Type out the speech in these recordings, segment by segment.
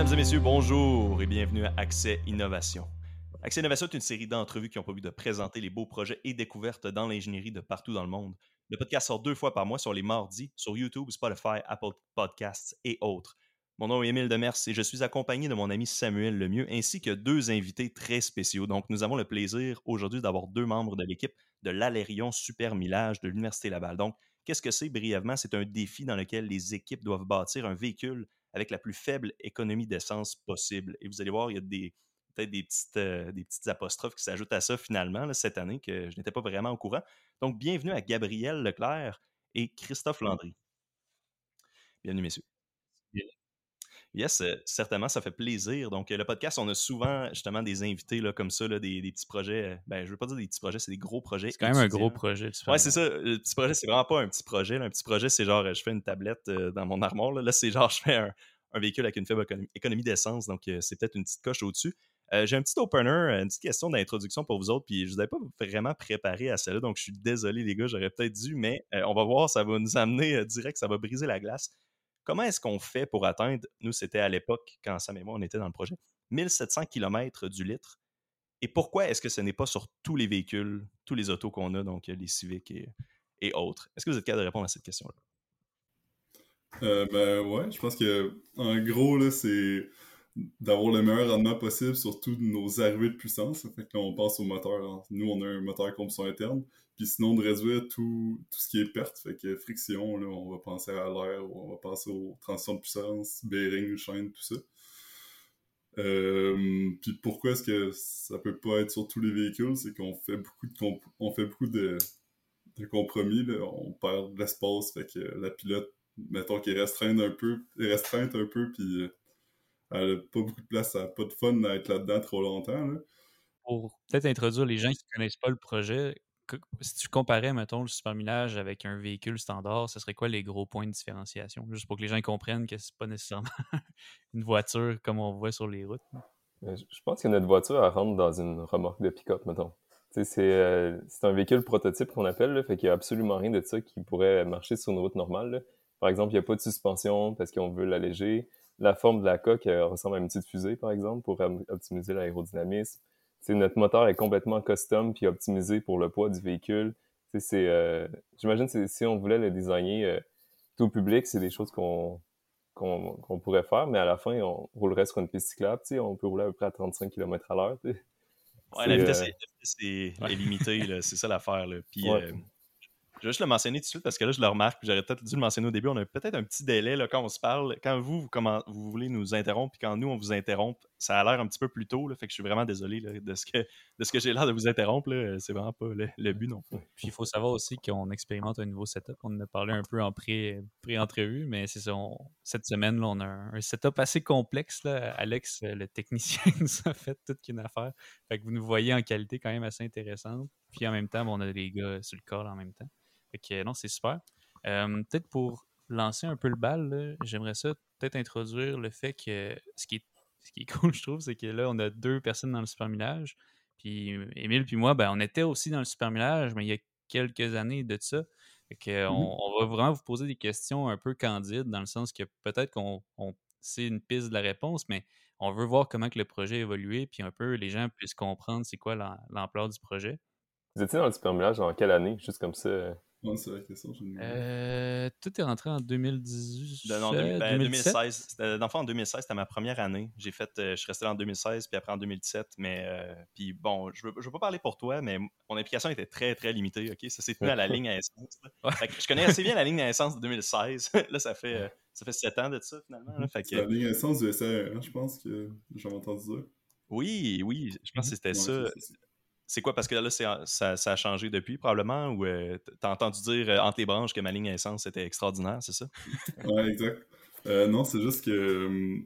Mesdames et messieurs, bonjour et bienvenue à Accès Innovation. Accès Innovation est une série d'entrevues qui ont pour but de présenter les beaux projets et découvertes dans l'ingénierie de partout dans le monde. Le podcast sort deux fois par mois sur les mardis sur YouTube, Spotify, Apple Podcasts et autres. Mon nom est Émile Demers et je suis accompagné de mon ami Samuel Lemieux ainsi que deux invités très spéciaux. Donc, nous avons le plaisir aujourd'hui d'avoir deux membres de l'équipe de l'Alérion Super Millage de l'Université Laval. Donc, qu'est-ce que c'est brièvement? C'est un défi dans lequel les équipes doivent bâtir un véhicule avec la plus faible économie d'essence possible. Et vous allez voir, il y a des, peut-être des petites, euh, des petites apostrophes qui s'ajoutent à ça finalement cette année que je n'étais pas vraiment au courant. Donc, bienvenue à Gabriel Leclerc et Christophe Landry. Bienvenue, messieurs. Yes, euh, certainement, ça fait plaisir. Donc, euh, le podcast, on a souvent justement des invités là, comme ça, là, des, petits projets. Ben, je ne veux pas dire des petits projets, c'est des gros projets. C'est quand même un gros projet. Ouais, c'est ça. Le petit projet, c'est vraiment pas un petit projet. Un petit projet, c'est genre, je fais une tablette dans mon armoire. Là, c'est genre, je fais un, véhicule avec une faible économie, d'essence. Donc, c'est peut-être une petite coche au-dessus. J'ai un petit opener, une petite question d'introduction pour vous autres, puis je ne vous avais pas vraiment préparé à cela, donc je suis désolé les gars, j'aurais peut-être dû, mais on va voir, ça va nous amener direct, ça va briser la glace. Comment est-ce qu'on fait pour atteindre, nous c'était à l'époque, quand Sam et moi on était dans le projet, 1700 km du litre, et pourquoi est-ce que ce n'est pas sur tous les véhicules, tous les autos qu'on a, donc les Civic et, autres? Est-ce que vous êtes capable de répondre à cette question-là? Euh, ben ouais, je pense que en gros, c'est d'avoir le meilleur rendement possible sur toutes nos arrivées de puissance. Fait on passe au moteur. Nous, on a un moteur à combustion interne. Puis sinon, de réduire tout, tout ce qui est perte. Fait que friction, là, on va penser à l'air, on va penser aux transitions de puissance, bearing, chaîne, tout ça. Euh, puis pourquoi est-ce que ça peut pas être sur tous les véhicules? C'est qu'on fait beaucoup de on fait beaucoup de, de compromis. Là. On perd de l'espace. Fait que la pilote, mettons qu'elle restreinte un peu, restreinte un peu, puis euh, elle n'a pas beaucoup de place, elle n'a pas de fun à être là-dedans trop longtemps. Pour peut-être introduire les gens qui ne connaissent pas le projet, si tu comparais, mettons, le supermillage avec un véhicule standard, ce serait quoi les gros points de différenciation? Juste pour que les gens comprennent que c'est pas nécessairement une voiture comme on voit sur les routes. Je pense que notre voiture, elle rentre dans une remorque de pick-up, mettons. Euh, c'est un véhicule prototype qu'on appelle, là, fait qu'il n'y a absolument rien de ça qui pourrait marcher sur une route normale. Par exemple, il n'y a pas de suspension parce qu'on veut l'alléger la forme de la coque ressemble à une petite fusée, par exemple, pour optimiser l'aérodynamisme. Notre moteur est complètement custom puis optimisé pour le poids du véhicule. C'est, euh, j'imagine que si on voulait le designer euh, tout public, c'est des choses qu'on, qu'on, pourrait faire, mais à la fin, on roulerait sur une piste cyclable. On peut rouler à peu près à 35 km à l'heure. Ouais, la vitesse, est, limitée, c'est ça l'affaire. Puis, euh, je vais juste le mentionner tout de suite parce que là, je le remarque, j'aurais peut-être dû le mentionner au début. On a peut-être un petit délai là, quand on se parle. Quand vous, vous, vous voulez nous interrompre, puis quand nous, on vous interrompt, ça a l'air un petit peu plus tôt. Là, fait que je suis vraiment désolé de ce que, que j'ai l'air de vous interrompre. C'est vraiment pas le, but non Puis il faut savoir aussi qu'on expérimente un nouveau setup. On en a parlé un peu en pré-entrevue, mais c'est ça. cette semaine, là, on a un, setup assez complexe. Alex, le technicien, nous a fait toute une affaire. Vous nous voyez en qualité quand même assez intéressante. Puis en même temps, on a des gars sur le corps en même temps. Fait non, c'est super. Euh, peut-être pour lancer un peu le bal, j'aimerais ça peut-être introduire le fait que ce qui est, ce qui est cool, je trouve, c'est que là, on a deux personnes dans le supermillage. Puis Émile puis moi, ben, on était aussi dans le supermillage, mais il y a quelques années de ça. Fait que, mm-hmm. on, va vraiment vous poser des questions un peu candides, dans le sens que peut-être qu'on sait une piste de la réponse, mais on veut voir comment que le projet a évolué, puis un peu les gens puissent comprendre c'est quoi l'ampleur du projet. Vous étiez dans le supermillage en quelle année, juste comme ça? Non, c'est la question. Euh, tout est rentré en 2018. non, 2016. Ben, dans le fond, en 2016, c'était ma première année. J'ai fait, euh, je suis resté là en 2016, puis après en 2017. Mais, euh, puis bon, je ne veux, pas parler pour toi, mais mon implication était très, très limitée. ok? Ça s'est tenu à la ligne à essence. je connais assez bien la ligne à essence de 2016. là, ça fait, ça fait 7 ans de ça, finalement. La ligne à essence du SAE, hein, je pense que j'en entendu dire. Oui, oui, je pense que c'était ça. C'est quoi? Parce que là, ça, ça, a changé depuis, probablement, ou euh, t'as entendu dire euh, entre les branches que ma ligne à essence était extraordinaire, c'est ça? ouais, exact. Euh, non, c'est juste que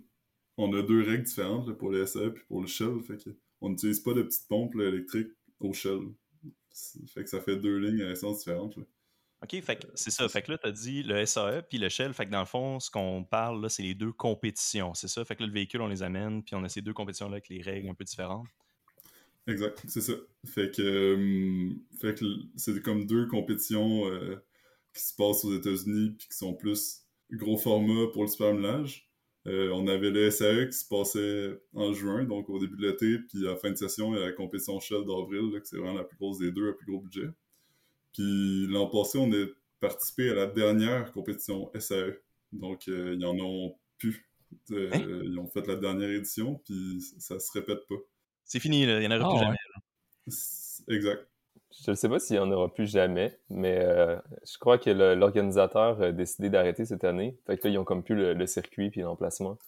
on a deux règles différentes pour le SE et pour le Shell. Fait que on n'utilise pas de petite pompe électrique au Shell. Fait que ça fait deux lignes à essence différentes. OK, fait que c'est ça. Fait que là, tu as dit le SAE puis le Shell. Fait que dans le fond, ce qu'on parle là, c'est les deux compétitions. C'est ça? Fait que là, le véhicule, on les amène, puis on a ces deux compétitions-là avec les règles un peu différentes. Exact, c'est ça. Fait que, euh, fait que c'est comme deux compétitions euh, qui se passent aux États-Unis puis qui sont plus gros format pour le supermelage. Euh, on avait le SAE qui se passait en juin, donc au début de l'été, puis à la fin de session, il y a la compétition Shell d'avril, que c'est vraiment la plus grosse des deux, le plus gros budget. Puis l'an passé, on a participé à la dernière compétition SAE. Donc, ils en ont pu. Hein? Ils ont fait la dernière édition, puis ça se répète pas. C'est fini, là. il n'y en aura Ah, plus ouais. jamais. Exact. Je ne sais pas s'il y en aura plus jamais, mais euh, je crois que l'organisateur a décidé d'arrêter cette année. Fait que là, ils ont comme plus le, le circuit puis l'emplacement.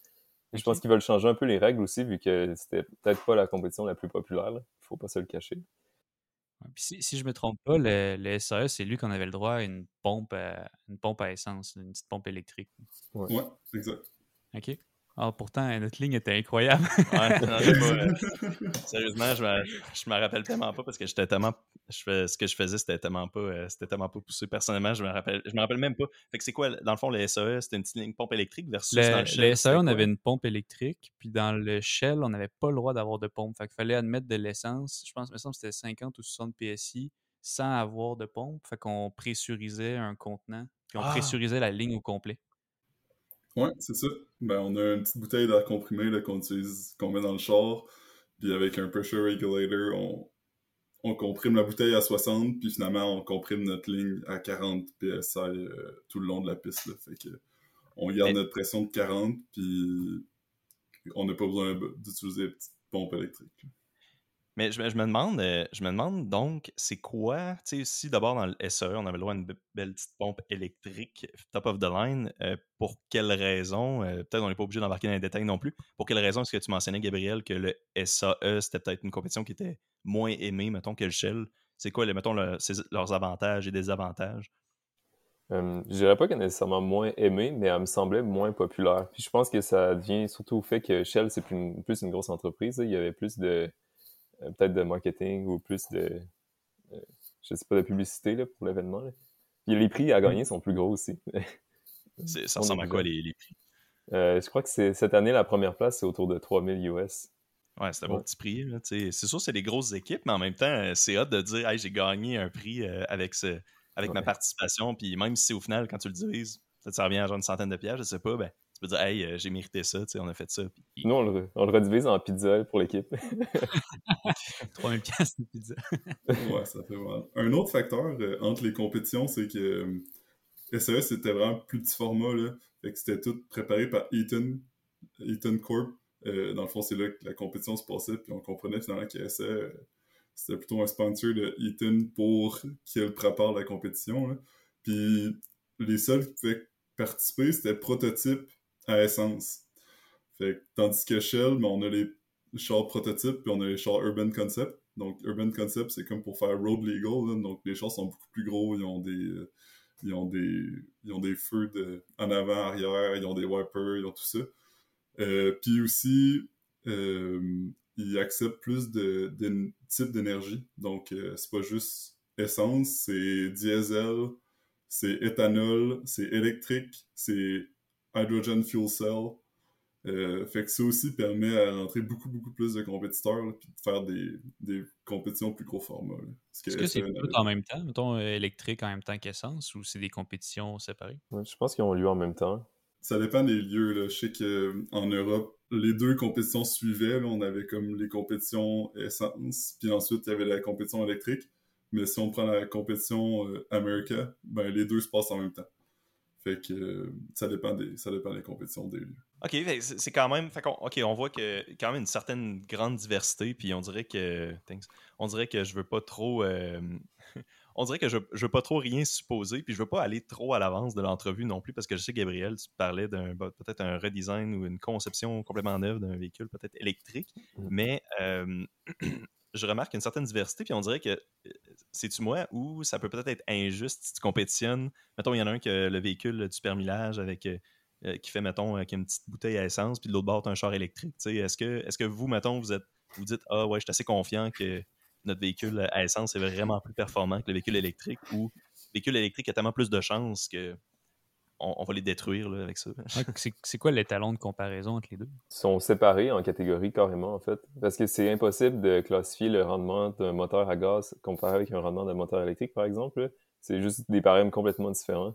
Je pense qu'ils veulent changer un peu les règles aussi, vu que c'était peut-être pas la compétition la plus populaire. Là. Faut pas se le cacher. Ouais, puis si, si je me trompe pas, le, le SAE, c'est lui qu'on avait le droit à une pompe à, une pompe à essence, une petite pompe électrique. Ouais, exact. OK? Ah, pourtant, notre ligne était incroyable. Ouais, non, j'ai pas, euh, sérieusement, je me, je me rappelle tellement pas parce que j'étais tellement. Je fais, ce que je faisais, c'était tellement pas. euh, c'était tellement pas poussé. Personnellement, je me rappelle. Je me rappelle même pas. Fait que c'est quoi, dans le fond, le SAE, c'était une petite ligne pompe électrique versus dans Le, le Shell, le SAE, on avait une pompe électrique, puis dans le Shell, on n'avait pas le droit d'avoir de pompe. Fait qu'il fallait admettre de l'essence. Je pense, me semble que c'était 50 ou 60 PSI sans avoir de pompe. Fait qu'on pressurisait un contenant, puis on Ah! pressurisait la ligne au complet. Ouais, c'est ça. Ben, on a une petite bouteille d'air comprimé là, qu'on utilise, qu'on met dans le char, puis avec un pressure regulator, on, on comprime la bouteille à 60, puis finalement, on comprime notre ligne à 40 PSI euh, tout le long de la piste. Là. Fait que on garde notre pression de 40, puis on n'a pas besoin d'utiliser une petite pompe électrique. Mais je, me- demande, euh, je me demande donc, c'est quoi, tu sais, si d'abord dans le SAE, on avait le droit à une be- belle petite pompe électrique top of the line, euh, pour quelle raison, euh, peut-être on n'est pas obligé d'embarquer dans les détails non plus, pour quelle raison est-ce que tu mentionnais, Gabriel, que le SAE, c'était peut-être une compétition qui était moins aimée, mettons, que le Shell? C'est quoi, mettons, leurs avantages et désavantages? Euh, je dirais pas qu'elle est nécessairement moins aimée, mais elle me semblait moins populaire. Puis je pense que ça vient surtout au fait que Shell, c'est plus une, grosse entreprise. Il y avait plus de peut-être de marketing ou plus de euh, je sais pas de publicité là, pour l'événement. les prix à gagner sont plus gros aussi. C'est- Ça ressemble à quoi, les, les prix? Euh, je crois que c'est cette année la première place, c'est autour de 3000 US. Ouais, c'était un Ouais. petit prix. C'est sûr, c'est des grosses équipes, mais en même temps, euh, c'est hot de dire hey, j'ai gagné un prix euh, avec, ce, avec ma participation. Puis même si c'est au final, quand tu le divises, ça revient à genre une centaine de pièces, je sais pas, ben, tu peux dire hey, euh, j'ai mérité ça, tu sais, on a fait ça. Puis- Nous, on le, on le redivise en pizza pour l'équipe. 3000 pièces de pizza. Ouais, ça fait mal. Un autre facteur euh, entre les compétitions, c'est que euh, SAE, c'était vraiment plus petit format. Là. Fait que c'était tout préparé par Eaton, Eaton Corp. Euh, dans le fond, c'est là que la compétition se passait, puis on comprenait finalement que SAE, euh, c'était plutôt un sponsor de Eaton pour qu'il prépare la compétition. là. Puis les seuls qui pouvaient participer, c'était prototype à essence. Tandis que Shell, ben, on a les chars prototypes, puis on a les chars Urban Concept. Donc, Urban Concept, c'est comme pour faire road legal. Donc, les chars sont beaucoup plus gros. Ils ont des, euh, ils ont des, ils ont des feux de, en avant, arrière. Ils ont des wipers. Ils ont tout ça. Euh, puis aussi, euh, ils acceptent plus de, de types d'énergie. Donc, c'est pas juste essence, c'est diesel, c'est éthanol, c'est électrique, c'est hydrogen fuel cell. Euh, fait que ça aussi permet à rentrer beaucoup, beaucoup plus de compétiteurs, là, puis de faire des, des compétitions plus gros format. Est-ce que c'est tout n'avait en même temps, mettons euh, électrique en même temps qu'essence, ou c'est des compétitions séparées? Ouais, je pense qu'ils ont lieu en même temps. Ça dépend des lieux. Là. Je sais qu'en Europe, les deux compétitions suivaient. là. On avait comme les compétitions essence, puis ensuite il y avait la compétition électrique. Mais si on prend la compétition euh, America, ben les deux se passent en même temps. Fait que euh, ça dépend des ça dépend des compétitions des lieux. Ok, c'est quand même. fait qu'on- ok, on voit que quand même une certaine grande diversité, puis on dirait que. thanks. on dirait que je veux pas trop. euh, on dirait que je, je veux pas trop rien supposer, puis je veux pas aller trop à l'avance de l'entrevue non plus, parce que je sais, Gabriel, tu parlais d'un bah, peut-être un redesign ou une conception complètement neuve d'un véhicule, peut-être électrique, Mm. mais euh, je remarque une certaine diversité, puis on dirait que euh, c'est-tu moi ou ça peut peut-être être injuste si tu compétitionnes? Mettons, il y en a un qui a le véhicule du permillage avec. euh, euh, qui fait, mettons, euh, qui a une petite bouteille à essence, puis de l'autre bord, t'as un char électrique. tu. Est-ce que, est que vous, mettons, vous êtes vous dites Ah ouais, je suis assez confiant que notre véhicule à essence est vraiment plus performant que le véhicule électrique ou le véhicule électrique a tellement plus de chances que on, on va les détruire là, avec ça. Ouais, c'est quoi l'étalon de comparaison entre les deux? Ils sont séparés en catégories carrément, en fait. Parce que c'est impossible de classifier le rendement d'un moteur à gaz comparé avec un rendement d'un moteur électrique, par exemple. C'est juste des paramètres complètement différents.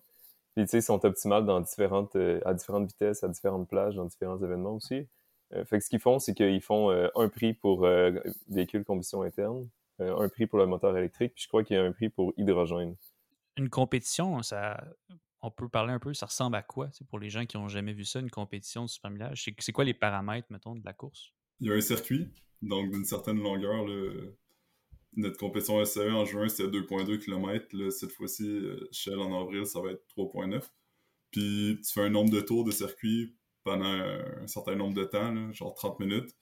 Puis, tu sais, ils sont optimales dans différentes, à différentes vitesses, à différentes plages, dans différents événements aussi. fait que ce qu'ils font, c'est qu'ils font un prix pour véhicules combustion interne, un prix pour le moteur électrique, puis je crois qu'il y a un prix pour hydrogène. Une compétition, ça, on peut parler un peu, ça ressemble à quoi pour les gens qui n'ont jamais vu ça, une compétition de supermillage? C'est quoi les paramètres, mettons, de la course? Il y a un circuit, donc d'une certaine longueur. Notre compétition SAE en juin, c'était 2,2 km. Cette fois-ci, euh, Shell en avril, ça va être 3,9. Puis tu fais un nombre de tours de circuit pendant un certain nombre de temps, genre 30 minutes.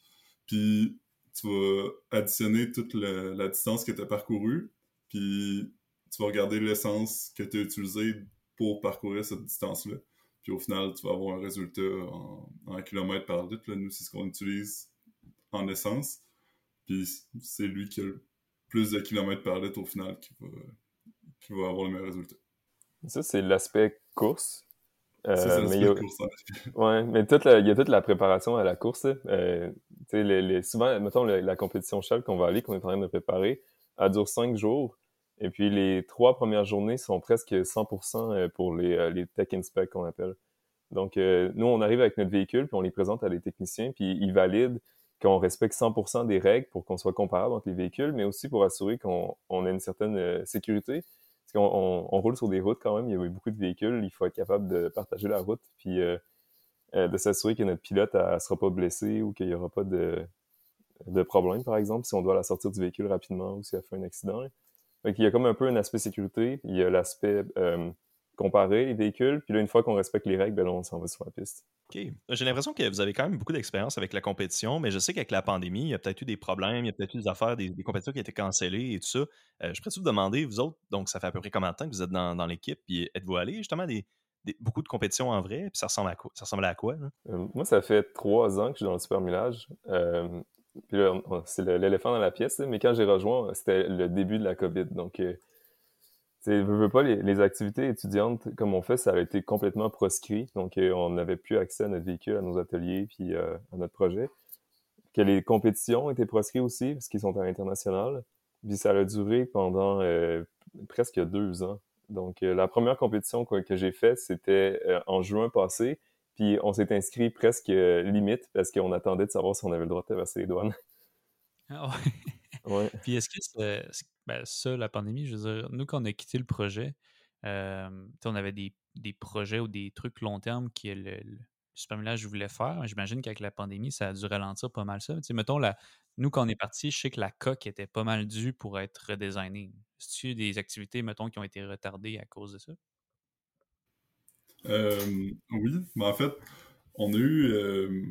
Puis tu vas additionner toute la, distance que tu as parcourue. Puis tu vas regarder l'essence que tu as utilisée pour parcourir cette distance-là. Puis au final, tu vas avoir un résultat en, kilomètres par litre. Nous, c'est ce qu'on utilise en essence. Puis c'est lui qui a le plus de kilomètres par litre au final qui va, qui va avoir le meilleur résultat. Ça, c'est l'aspect course. Euh, c'est mais il y a... course, ouais, mais toute il y a toute la préparation à la course. Euh, les, les, souvent, mettons, la, compétition Shell qu'on va aller, qu'on est en train de préparer, elle dure cinq jours. Et puis les trois premières journées sont presque 100% euh, pour les, euh, les tech inspect qu'on appelle. Donc euh, nous, on arrive avec notre véhicule, puis on les présente à des techniciens, puis ils valident qu'on respecte 100% des règles pour qu'on soit comparable entre les véhicules, mais aussi pour assurer qu'on on a une certaine sécurité. Parce qu'on on, roule sur des routes quand même, il y a beaucoup de véhicules, il faut être capable de partager la route, puis de s'assurer que notre pilote ne sera pas blessé ou qu'il n'y aura pas de, de problème, par exemple, si on doit la sortir du véhicule rapidement ou si elle fait un accident. Donc, il y a comme un peu un aspect sécurité, il y a l'aspect euh, comparer les véhicules, puis là, une fois qu'on respecte les règles, ben là, on s'en va sur la piste. OK. J'ai l'impression que vous avez quand même beaucoup d'expérience avec la compétition, mais je sais qu'avec la pandémie, il y a peut-être eu des problèmes, il y a peut-être eu des affaires, des, compétitions qui étaient cancellées et tout ça. Euh, je pourrais vous demander, vous autres, donc ça fait à peu près combien de temps que vous êtes dans, l'équipe, puis êtes-vous allé justement des, beaucoup de compétitions en vrai, puis ça ressemble à quoi? Ça ressemble à quoi euh, moi, ça fait trois ans que je suis dans le super millage. Puis là, c'est l'éléphant dans la pièce, mais quand j'ai rejoint, c'était le début de la COVID. Donc, euh, tu veux, pas, les, activités étudiantes comme on fait, ça a été complètement proscrit. Donc, euh, on n'avait plus accès à notre véhicule, à nos ateliers, puis euh, à notre projet. Que les compétitions étaient proscrites aussi, parce qu'ils sont à l'international. Puis ça a duré pendant presque deux ans. Donc, la première compétition que j'ai faite, c'était en juin passé. Puis on s'est inscrit presque euh, limite parce qu'on attendait de savoir si on avait le droit de traverser les douanes. Ah ouais. Puis est-ce que ben, ça, la pandémie, je veux dire, nous, quand on a quitté le projet, euh, on avait des, projets ou des trucs long terme que le, le je voulais faire. J'imagine qu'avec la pandémie, ça a dû ralentir pas mal ça. mettons, la, nous, quand on est parti, je sais que la coque était pas mal due pour être redesignée. Est-ce a des activités, mettons, qui ont été retardées à cause de ça? Euh, oui, mais en fait, on a eu. Euh,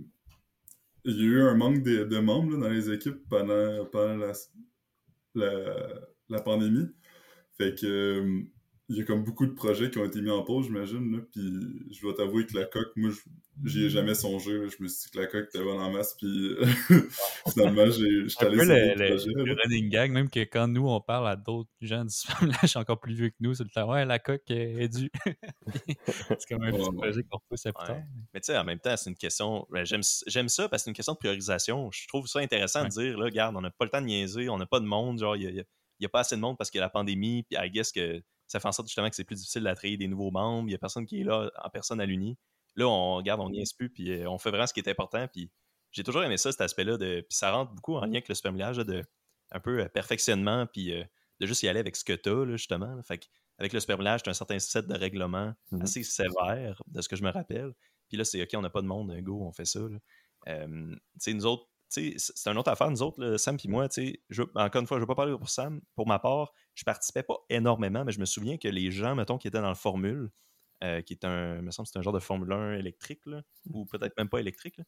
il y a eu un manque de, membres dans les équipes pendant, pendant la, la, pandémie. Fait que euh, il y a comme beaucoup de projets qui ont été mis en pause, j'imagine. Puis je dois t'avouer que la coque, moi, j'y ai jamais songé. Je me suis dit que la coque était bonne en masse. Puis finalement, j'étais allé sur le, projet, le, running gag, même que quand nous, on parle à d'autres gens du spammage encore plus vieux que nous, c'est le temps, ouais, la coque est due. c'est comme un petit projet qu'on pousse à plus tard. Mais tu sais, en même temps, c'est une question. Ben, j'aime ça parce que c'est une question de priorisation. Je trouve ça intéressant de dire, là, regarde, on n'a pas le temps de niaiser, on n'a pas de monde. Genre, il n'y a, pas assez de monde parce qu'il y a la pandémie. Puis, I guess que ça fait en sorte justement que c'est plus difficile d'attrayer des nouveaux membres. Il n'y a personne qui est là en personne à l'uni. Là, on regarde, on n'y est plus, puis euh, on fait vraiment ce qui est important. Puis j'ai toujours aimé ça, cet aspect-là. De, puis ça rentre beaucoup en lien avec le spermillage, de un peu euh, perfectionnement, puis euh, de juste y aller avec ce que tu as, justement. Fait avec le spermillage, tu as un certain set de règlements mmh assez sévères, de ce que je me rappelle. Puis là, c'est OK, on n'a pas de monde, go, on fait ça. tu sais, nous autres, c'est une autre affaire, nous autres, Sam et moi, je, encore une fois, je ne vais pas parler pour Sam. Pour ma part, je participais pas énormément, mais je me souviens que les gens, mettons, qui étaient dans le Formule, euh, qui est un, me semble c'est un genre de Formule 1 électrique, ou peut-être même pas électrique,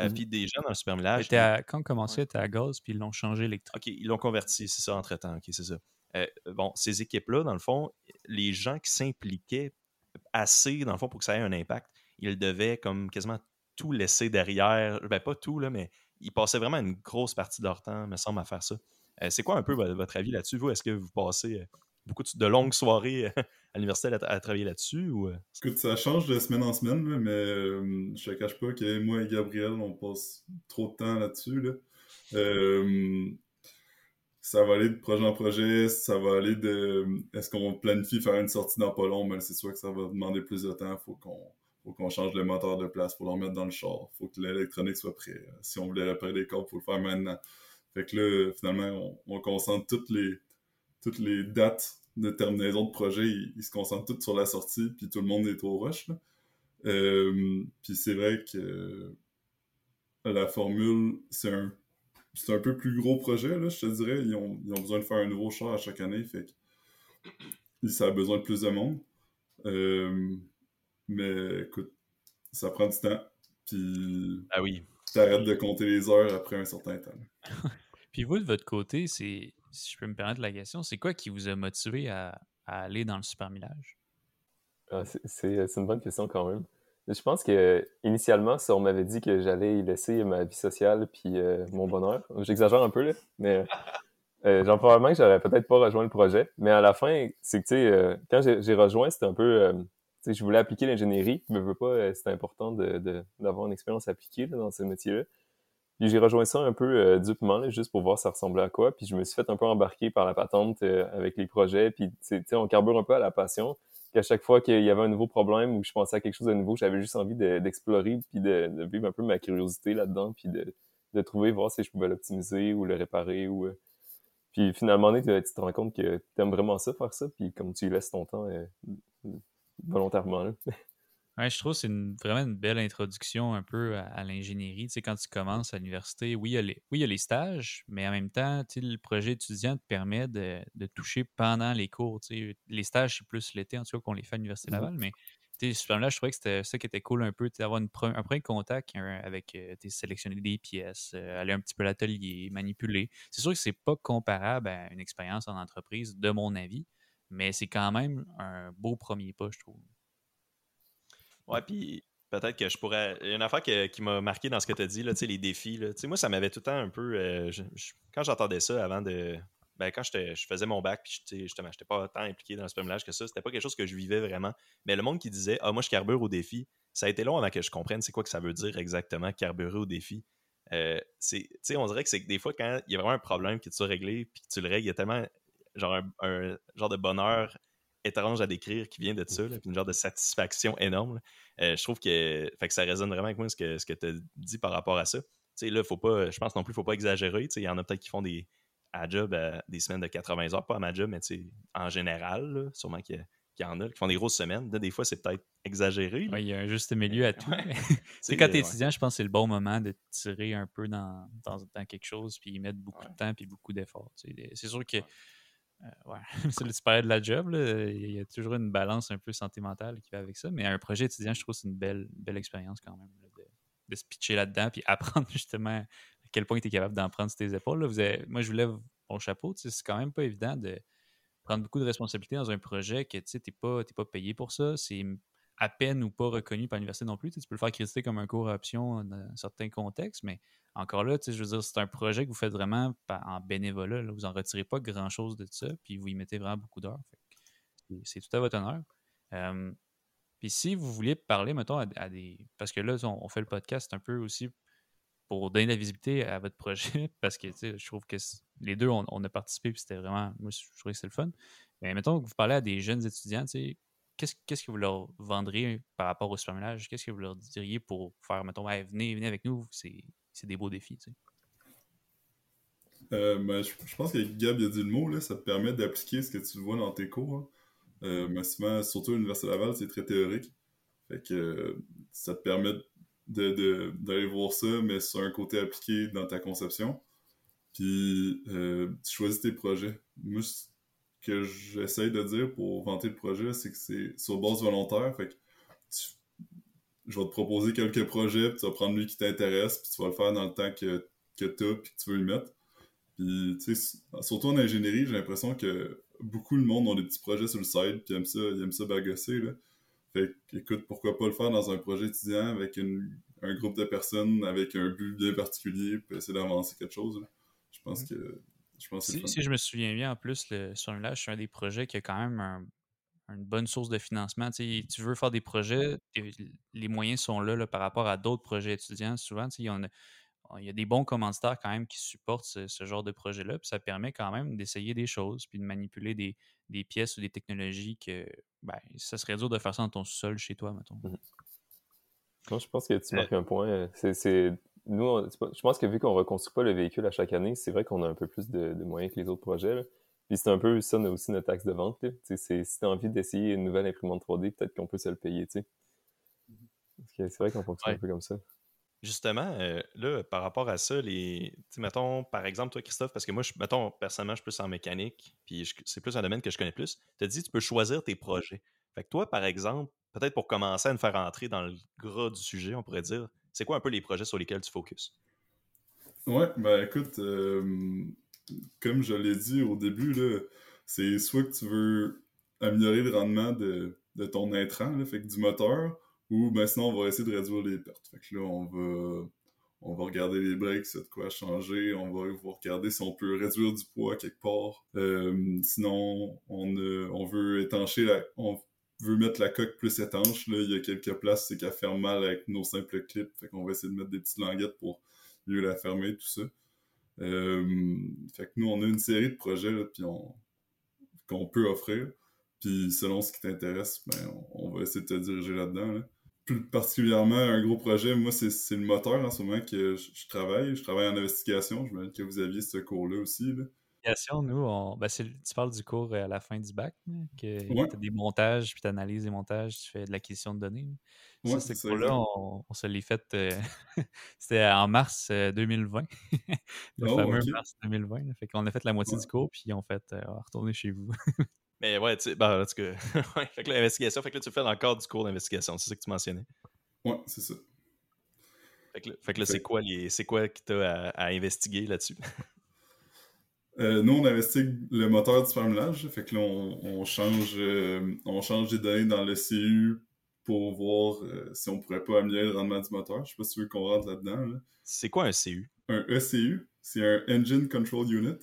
euh, mmh puis des gens dans le supermillage. quand on commençait, ouais. était à gaz, puis ils l'ont changé électrique. OK, ils l'ont converti, c'est ça, entre-temps, OK, c'est ça. Euh, bon, ces équipes-là, dans le fond, les gens qui s'impliquaient assez, dans le fond, pour que ça ait un impact, ils devaient comme quasiment tout laisser derrière, ben pas tout, là, mais ils passaient vraiment une grosse partie de leur temps, me semble, à faire ça. Euh, c'est quoi un peu votre avis là-dessus? Vous, est-ce que vous passez euh, beaucoup de, longues soirées à l'université à, travailler là-dessus? Ou... Euh? Écoute, ça change de semaine en semaine, mais je ne cache pas que moi et Gabriel, on passe trop de temps là-dessus. ça va aller de projet en projet, ça va aller de est-ce qu'on planifie faire une sortie dans pas mais c'est sûr que ça va demander plus de temps, faut qu'on faut qu'on change le moteur de place pour le remettre dans le char, faut que l'électronique soit prêt. Si on voulait réparer des cordes, faut le faire maintenant. Fait que là, finalement, on, concentre toutes les toutes les dates de terminaison de projet, ils, se concentrent toutes sur la sortie, puis tout le monde est au rush. Euh, puis c'est vrai que la formule, c'est un un peu plus gros projet, là, je te dirais. Ils ont, ils ont, besoin de faire un nouveau char à chaque année, fait que ça a besoin de plus de monde. Euh, mais écoute, ça prend du temps. Puis. Ah oui. T'arrêtes de compter les heures après un certain temps. puis vous, de votre côté, c'est, si je peux me permettre la question, c'est quoi qui vous a motivé à, à aller dans le super millage? Ah, c'est, une bonne question quand même. Je pense que initialement, si on m'avait dit que j'allais y laisser ma vie sociale puis euh, mon bonheur, j'exagère un peu là, mais euh, genre probablement que j'aurais peut-être pas rejoint le projet. Mais à la fin, c'est que tu sais, euh, quand j'ai rejoint, c'était un peu, euh, je voulais appliquer l'ingénierie, mais veux pas, c'était important d'avoir de, une expérience appliquée dans ce métier-là. Puis j'ai rejoint ça un peu dupement, là, juste pour voir ça ressemblait à quoi. Puis je me suis fait un peu embarquer par la patente avec les projets. Puis on carbure un peu à la passion qu'à chaque fois qu'il y avait un nouveau problème ou je pensais à quelque chose de nouveau, j'avais juste envie d'explorer puis de, vivre un peu ma curiosité là-dedans puis de, trouver, voir si je pouvais l'optimiser ou le réparer ou... Euh. Puis finalement, tu, te rends compte que tu aimes vraiment ça, faire ça, puis comme tu y laisses ton temps euh, volontairement. Là. Ouais, je trouve que c'est vraiment une belle introduction un peu à, l'ingénierie. Tu sais, quand tu commences à l'université, oui, il y a les, oui, il y a les stages, mais en même temps, tu sais, le projet étudiant te permet de, toucher pendant les cours. Tu sais. Les stages, c'est plus l'été, en tout cas, qu'on les fait à l'Université mmh Laval, mais là, je trouvais que c'était ça qui était cool un peu, d'avoir un premier contact avec, euh, sélectionner des pièces, euh, aller un petit peu à l'atelier, manipuler. C'est sûr que c'est pas comparable à une expérience en entreprise, de mon avis, mais c'est quand même un beau premier pas, je trouve. Ouais, puis peut-être que je pourrais. Il y a une affaire qui m'a marqué dans ce que tu as dit, là, les défis. Là. Moi, ça m'avait tout le temps un peu. Euh, quand j'entendais ça avant de. Ben, quand je faisais mon bac, puis justement, j'étais pas tant impliqué dans le spamlage que ça, c'était pas quelque chose que je vivais vraiment. Mais le monde qui disait Ah, moi, je carbure au défi, ça a été long avant que je comprenne c'est quoi que ça veut dire exactement, carburer au défi. Euh, on dirait que c'est des fois, quand il y a vraiment un problème qui est réglé, puis que tu le règles, il y a tellement genre un genre de bonheur étrange à décrire qui vient de ça, là, une genre de satisfaction énorme. Euh, je trouve que, fait que ça résonne vraiment avec moi ce que, ce que tu as dit par rapport à ça. sais là, faut pas, je pense non plus qu'il ne faut pas exagérer. Il y en a peut-être qui font des à job des semaines de 80 heures, pas à ma job, mais en général, sûrement qu'il y, en a qui font des grosses semaines. des fois, c'est peut-être exagéré. il y a un juste milieu à tout. c'est quand tu es étudiant, je pense que c'est le bon moment de tirer un peu dans, dans, quelque chose, puis mettre beaucoup de temps, puis beaucoup d'efforts. C'est sûr que euh, ouais, c'est tu parlais de la job, il y a toujours une balance un peu sentimentale qui va avec ça, mais un projet étudiant, je trouve que c'est une belle, belle expérience quand même de, se pitcher là-dedans puis apprendre justement à quel point tu es capable d'en prendre sur tes épaules. Vous avez, moi, je vous lève mon chapeau, c'est quand même pas évident de prendre beaucoup de responsabilités dans un projet que tu n'es pas, pas payé pour ça. C'est à peine ou pas reconnu par l'université non plus. Tu, peux le faire critiquer comme un cours à option dans certains contextes, mais encore là, je veux dire, c'est un projet que vous faites vraiment en bénévolat. Vous n'en retirez pas grand-chose de ça, puis vous y mettez vraiment beaucoup d'heures. C'est tout à votre honneur. puis si vous vouliez parler, mettons, à, des. Parce que là, on, fait le podcast un peu aussi pour donner de la visibilité à votre projet, parce que je trouve que les deux, on, a participé, puis c'était vraiment. Moi, je trouvais que c'était le fun. Mais mettons que vous parlez à des jeunes étudiants, qu'est-ce, que vous leur vendriez par rapport au superménage? Qu'est-ce que vous leur diriez pour faire, mettons, venez, venez avec nous, c'est c'est des beaux défis. Tu sais? Euh, ben, je, pense que Gab a dit le mot, là, ça te permet d'appliquer ce que tu vois dans tes cours. Hein. Euh, surtout à l'Université Laval, c'est très théorique. Fait que ça te permet d'aller voir ça, mais sur un côté appliqué dans ta conception. Puis euh, tu choisis tes projets. Que j'essaye de dire pour vanter le projet, c'est que c'est sur base volontaire. Fait que je vais te proposer quelques projets, puis tu vas prendre lui qui t'intéresse, puis tu vas le faire dans le temps que, que tu as, puis que tu veux le mettre. Puis, tu sais, surtout en ingénierie, j'ai l'impression que beaucoup de monde ont des petits projets sur le site, puis aiment ça, ils aiment ça bagosser, là. Fait écoute, pourquoi pas le faire dans un projet étudiant avec un groupe de personnes avec un but bien particulier, puis essayer d'avancer quelque chose, Je pense que je pense si, si, je me souviens bien, en plus, le, sur un c'est un des projets qui a quand même un, une bonne source de financement. Tu, veux faire des projets, les moyens sont là, par rapport à d'autres projets étudiants. Souvent, a, il y a des bons commanditaires quand même qui supportent ce, genre de projet-là, puis ça permet quand même d'essayer des choses, puis de manipuler des, pièces ou des technologies que ben, ça serait dur de faire ça dans ton sol chez toi, mettons. Mmh je pense que tu marques un point. C'est, Nous, je pense que vu qu'on ne reconstruit pas le véhicule à chaque année, c'est vrai qu'on a un peu plus de, moyens que les autres projets. Puis c'est un peu ça, on a aussi notre taxe de vente. Si tu as envie d'essayer une nouvelle imprimante 3D, peut-être qu'on peut se le payer. C'est vrai qu'on fonctionne un peu comme ça. Justement, euh, là, par rapport à ça, les. mettons, par exemple, toi, Christophe, parce que moi, je, mettons, personnellement, je suis plus en mécanique, puis c'est plus un domaine que je connais plus. Tu as dit, tu peux choisir tes projets. Fait que toi, par exemple, peut-être pour commencer à nous faire entrer dans le gras du sujet, on pourrait dire, c'est quoi un peu les projets sur lesquels tu focuses? Ouais, ben écoute, euh, comme je l'ai dit au début, c'est soit que tu veux améliorer le rendement de, ton intrant, du moteur, ou ben sinon, on va essayer de réduire les pertes. Fait que là, on va, regarder les breaks, c'est de quoi changer. On va, regarder si on peut réduire du poids quelque part. Euh, sinon, on, on veut étancher la... veut mettre la coque plus étanche. Là, il y a quelques places, c'est qu'elle mal avec nos simples clips. Fait qu'on va essayer de mettre des petites languettes pour mieux la fermer, tout ça. Euh, fait que nous, on a une série de projets qu'on peut offrir. Puis selon ce qui t'intéresse, ben, on, va essayer de te diriger là-dedans. Là plus particulièrement un gros projet, moi, c'est le moteur en ce moment que je, travaille. Je travaille en investigation. Je me que vous aviez ce cours-là aussi. Nous, on... ben, tu parles du cours à la fin du bac, que tu as des montages, puis tu analyses les montages, tu fais de l'acquisition de données. Ouais, ça, ce cours-là, on, se l'est fait. Euh, c'était en mars 2020. Euh, le oh, fameux mars 2020. Fait qu'on a fait la moitié du cours, puis on fait euh, retourner chez vous. Mais ouais, tu sais, bah, en tout cas, fait que l'investigation, fait que là, tu fais encore du cours d'investigation, c'est ça que tu mentionnais. Ouais, c'est ça. Fait que, fait que là, c'est quoi, les, c'est quoi qui t'a à, investiguer là-dessus? Euh, nous, on investigue le moteur du fermelage. Fait que là, on, change, euh, on change des données dans le CU pour voir euh, si on pourrait pas améliorer le rendement du moteur. Je sais pas si tu veux qu'on rentre là-dedans. C'est quoi un CU? Un ECU, c'est un Engine Control Unit.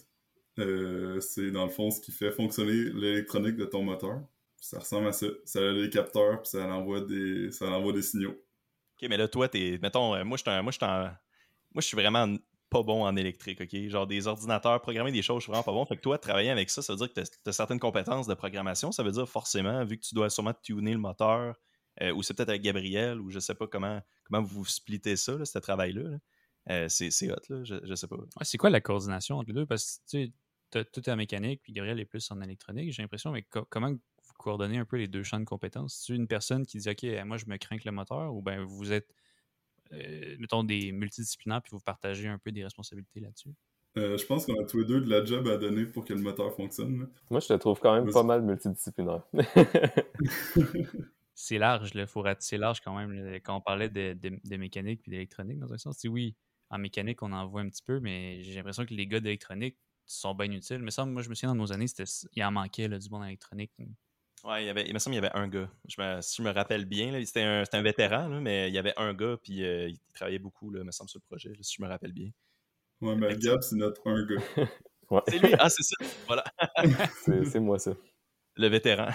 Euh, c'est dans le fond ce qui fait fonctionner l'électronique de ton moteur. Ça ressemble à ça. Ça a des capteurs, puis ça envoie des, ça envoie des signaux. Ok, mais là, toi, t'es. Mettons, euh, moi, je moi, moi, je suis vraiment pas bon en électrique, ok? Genre des ordinateurs, programmer des choses, je suis vraiment pas bon. Fait que toi, travailler avec ça, ça veut dire que tu as, certaines compétences de programmation. Ça veut dire forcément, vu que tu dois sûrement tuner le moteur, euh, ou c'est peut-être avec Gabriel, ou je sais pas comment, comment vous splittez ça, ce travail-là. c'est hot, là, je, sais pas. c'est quoi la coordination entre les deux? Parce que tu sais, tout est en mécanique, puis Gabriel est plus en électronique, j'ai l'impression, mais comment vous coordonnez un peu les deux champs de compétences? C'est une personne qui dit, OK, moi, je me crains que le moteur, ou bien vous êtes, euh, mettons, des multidisciplinaires, puis vous partagez un peu des responsabilités là-dessus? Euh, je pense qu'on a tous les deux de la job à donner pour que le moteur fonctionne. Moi, je te trouve quand même pas mal multidisciplinaire. c'est large, il faut c'est large quand même. Quand on parlait de, de mécanique puis d'électronique, dans un sens, oui, en mécanique, on en voit un petit peu, mais j'ai l'impression que les gars d'électronique sont bien utiles. Mais ça, moi, je me souviens, dans nos années, il en manquait du monde électronique. Ouais, il, y avait, il me semble qu'il y avait un gars. Je me, si je me rappelle bien, c'était un, un, vétéran, mais il y avait un gars, puis euh, il travaillait beaucoup, là, me semble, sur le projet, si je me rappelle bien. Ouais, mais Gab, c'est notre un gars. C'est lui, ah, c'est ça, voilà. c'est moi, ça. Le vétéran.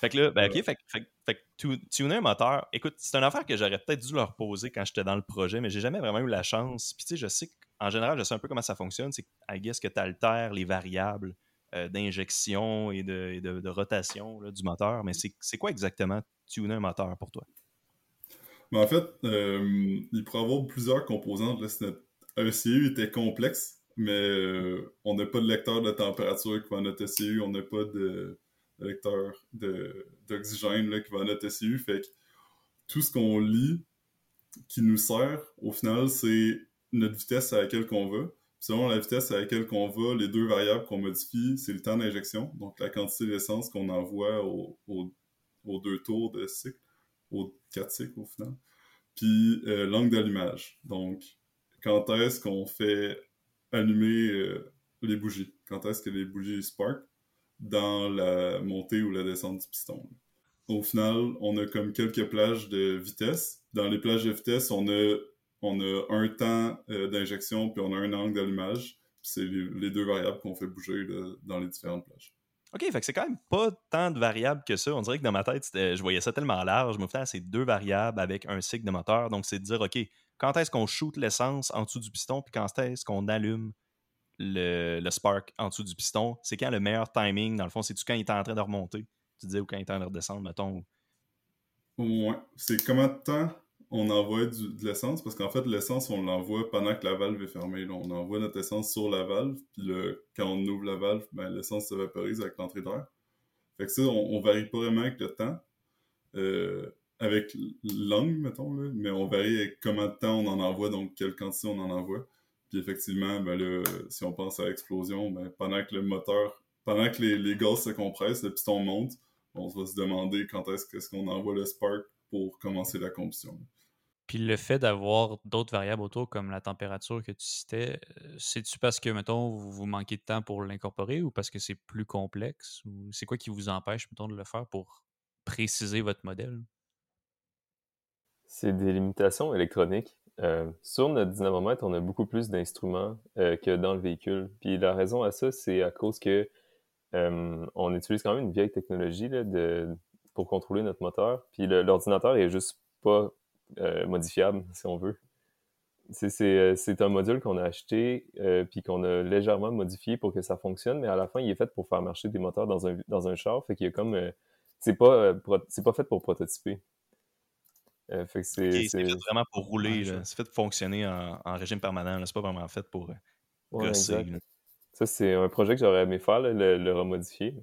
fait que là, ben, ok, fait, fait, fait que tuner un moteur, écoute, c'est une affaire que j'aurais peut-être dû leur poser quand j'étais dans le projet, mais j'ai jamais vraiment eu la chance. Puis tu sais, je sais que en général, je sais un peu comment ça fonctionne. C'est I guess que tu altères les variables euh, d'injection et de, rotation du moteur. Mais c'est quoi exactement tuner un moteur pour toi? en fait, euh, il pourrait avoir plusieurs composantes. Notre ECU était complexe, mais euh, on n'a pas de lecteur de température qui va à notre ECU, on n'a pas de lecteur d'oxygène qui va à notre ECU. Fait que tout ce qu'on lit qui nous sert, au final, c'est notre vitesse à laquelle qu'on va. Selon la vitesse à laquelle qu'on va, les deux variables qu'on modifie, c'est le temps d'injection, donc la quantité d'essence qu'on envoie aux deux tours de cycle, aux quatre cycles au final, puis euh, l'angle d'allumage. Donc, quand est-ce qu'on fait allumer euh, les bougies? Quand est-ce que les bougies spark dans la montée ou la descente du piston? Au final, on a comme quelques plages de vitesse. Dans les plages de vitesse, on a on a un temps euh, d'injection, puis on a un angle d'allumage. C'est les, deux variables qu'on fait bouger dans les différentes plages. OK, fait que c'est quand même pas tant de variables que ça. On dirait que dans ma tête, je voyais ça tellement large. Je me faisais c'est deux variables avec un cycle de moteur. Donc, c'est de dire, OK, quand est-ce qu'on shoot l'essence en dessous du piston, puis quand est-ce qu'on allume le, spark en dessous du piston. C'est quand le meilleur timing, dans le fond, c'est-tu quand il est en train de remonter, tu dis, ou quand il est en train de redescendre, mettons. Ouais. C'est combien de temps on envoie de l'essence? Parce qu'en fait, l'essence, on l'envoie pendant que la valve est fermée. On envoie notre essence sur la valve, puis le, quand on ouvre la valve, ben, l'essence se vaporise avec l'entrée d'air. Fait que ça, on, varie pas vraiment avec le temps. Euh, avec l'angle, mettons, là, mais on varie avec combien de temps on en envoie, donc quelle quantité on en envoie. Puis effectivement, ben là, si on pense à l'explosion, ben, pendant que le moteur, pendant que les, les gaz se compressent, le piston monte, on va se demander quand est-ce qu'on envoie le spark pour commencer la combustion. Puis le fait d'avoir d'autres variables autour, comme la température que tu citais, euh, c'est-tu parce que, mettons, vous, manquez de temps pour l'incorporer ou parce que c'est plus complexe? Ou c'est quoi qui vous empêche, mettons, de le faire pour préciser votre modèle? C'est des limitations électroniques. Euh, sur notre dynamomètre, on a beaucoup plus d'instruments euh, que dans le véhicule. Puis la raison à ça, c'est à cause que on utilise quand même une vieille technologie pour contrôler notre moteur. Puis l'ordinateur est juste pas modifiable, si on veut. C'est un module qu'on a acheté puis qu'on a légèrement modifié pour que ça fonctionne, mais à la fin, il est fait pour faire marcher des moteurs dans un, dans un char. Fait qu'il y a comme. c'est pas, c'est pas fait pour prototyper. Euh, c'est fait vraiment pour rouler. c'est fait pour fonctionner en, régime permanent. C'est pas vraiment fait pour euh, Ça, c'est un projet que j'aurais aimé faire, le, remodifier.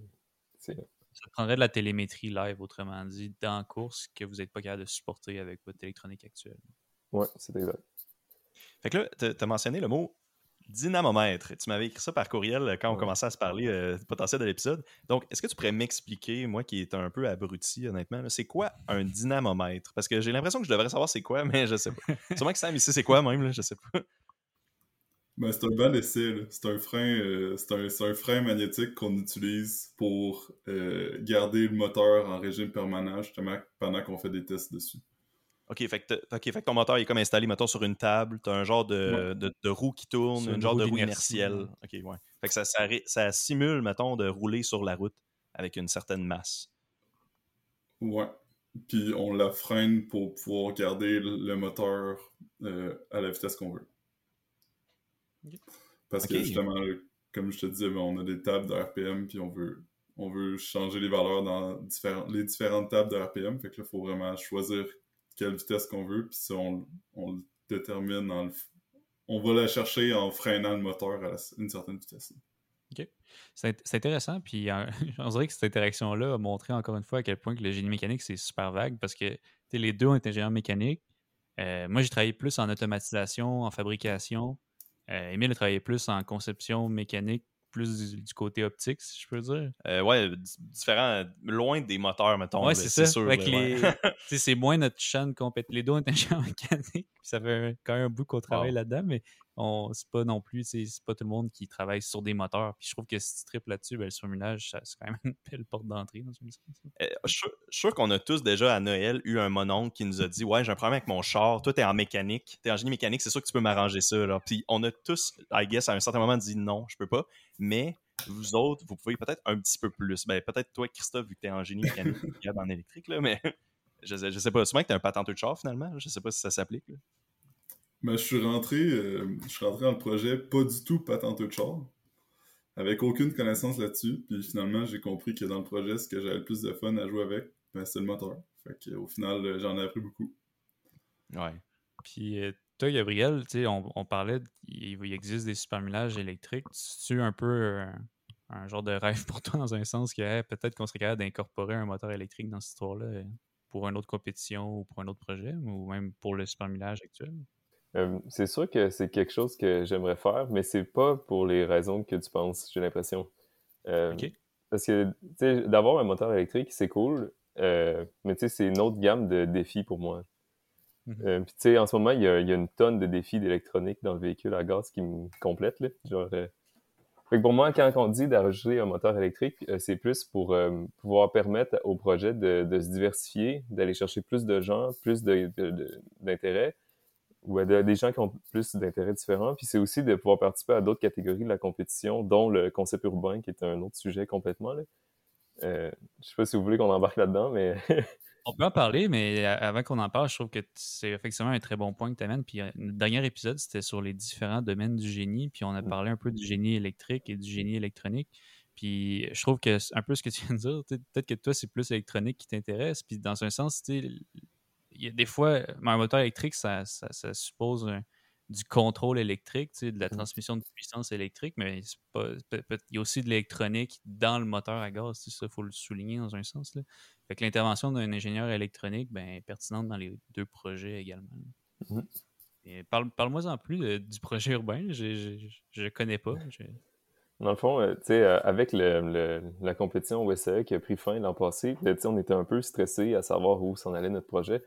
Ça prendrait de la télémétrie live, autrement dit, dans la course, que vous n'êtes pas capable de supporter avec votre électronique actuelle. Oui, c'est exact. Fait que là, tu as mentionné le mot dynamomètre. Tu m'avais écrit ça par courriel euh, quand on commençait à se parler euh, du potentiel de l'épisode. Donc, est-ce que tu pourrais m'expliquer, moi qui est un peu abruti, honnêtement, c'est quoi un dynamomètre? Parce que j'ai l'impression que je devrais savoir c'est quoi, mais je sais pas. Sûrement que Sam ici, c'est quoi même, là, je sais pas. Ben, c'est un bel essai. C'est un frein, euh, c'est un, un, frein magnétique qu'on utilise pour garder le moteur en régime permanent justement pendant qu'on fait des tests dessus. OK, fait que, ton moteur est comme installé, mettons, sur une table. Tu as un genre de, de, roue qui tourne, un genre de roue inertielle. OK, ouais. Fait que ça, ça, simule, mettons, de rouler sur la route avec une certaine masse. Ouais. Puis on la freine pour pouvoir garder le moteur euh, à la vitesse qu'on veut. Parce que justement, comme je te disais, ben, on a des tables de RPM, puis on veut, on veut changer les valeurs dans les différentes tables de RPM. Fait que là, il faut vraiment choisir quelle vitesse qu'on veut, puis on, on le détermine en on va la chercher en freinant le moteur à une certaine vitesse. OK. C'est intéressant, puis on dirait que cette interaction-là a montré encore une fois à quel point que le génie mécanique, c'est super vague, parce que les deux ont été ingénieurs mécaniques. Euh, moi, j'ai travaillé plus en automatisation, en fabrication. Euh, Emile a travaillé plus en conception mécanique plus du, côté optique, si je peux dire. Euh, ouais, différent, loin des moteurs, mettons. Ouais, c'est ça. C'est moins notre chaîne compétente. Les deux ont un mécanique, ça fait quand même un bout qu'on travaille là-dedans, mais c'est pas non plus, c'est pas tout le monde qui travaille sur des moteurs. Puis je trouve que si tu triples là-dessus, ben, le surminage, c'est quand même une belle porte d'entrée dans une sens. Euh, je suis sûr qu'on a tous déjà à Noël eu un mononcle qui nous a dit Ouais, j'ai un problème avec mon char, toi t'es en mécanique, t'es en génie mécanique, c'est sûr que tu peux m'arranger ça. Puis on a tous, I guess, à un certain moment dit non, je peux pas. Mais vous autres, vous pouvez peut-être un petit peu plus. Ben, peut-être toi, Christophe, vu que t'es en génie mécanique, en électrique, là, mais je, je sais pas. Souvent que t'es un patenteux de char finalement, je sais pas si ça s'applique. Ben, je suis rentré, euh, je suis rentré dans le projet pas du tout patenteux de char, avec aucune connaissance là-dessus. Puis finalement, j'ai compris que dans le projet, ce que j'avais le plus de fun à jouer avec, ben, c'est le moteur. Fait que, au final, euh, j'en ai appris beaucoup. Ouais. Puis euh, toi, Gabriel, on, on parlait, il, existe des supermillages électriques. Tu un peu un genre de rêve pour toi dans un sens que peut-être qu'on serait capable d'incorporer un moteur électrique dans cette histoire-là pour une autre compétition ou pour un autre projet, ou même pour le supermillage actuel? Euh, c'est sûr que c'est quelque chose que j'aimerais faire, mais c'est pas pour les raisons que tu penses, j'ai l'impression. Euh, parce que d'avoir un moteur électrique, c'est cool, euh, mais c'est une autre gamme de défis pour moi. Mhm. Puis en ce moment, il y, a, une tonne de défis d'électronique dans le véhicule à gaz qui me complètent. Genre, pour moi, quand on dit d'ajouter un moteur électrique, c'est plus pour pouvoir permettre au projet de, se diversifier, d'aller chercher plus de gens, plus d'intérêt ou des gens qui ont plus d'intérêts différents. Puis c'est aussi de pouvoir participer à d'autres catégories de la compétition, dont le concept urbain, qui est un autre sujet complètement. Là. Euh, je sais pas si vous voulez qu'on embarque là-dedans, mais On peut en parler, mais avant qu'on en parle, je trouve que c'est effectivement un très bon point que tu amènes. Puis le dernier épisode, c'était sur les différents domaines du génie. Puis on a parlé un peu du génie électrique et du génie électronique. Puis je trouve que un peu ce que tu viens de dire, peut-être que toi, c'est plus électronique qui t'intéresse. Puis dans un sens, il y a des fois, un moteur électrique, ça, ça, suppose du contrôle électrique, de la mmh. transmission de puissance électrique, mais il y a aussi de l'électronique dans le moteur à gaz, ça, il faut le souligner dans un sens. Là. Fait que l'intervention d'un ingénieur électronique ben, est pertinente dans les deux projets également. Mmh. parle, moi en plus du projet urbain, je ne connais pas. Dans le fond, euh, euh, avec la compétition OSE qui a pris fin l'an passé, on était un peu stressé à savoir où s'en allait notre projet.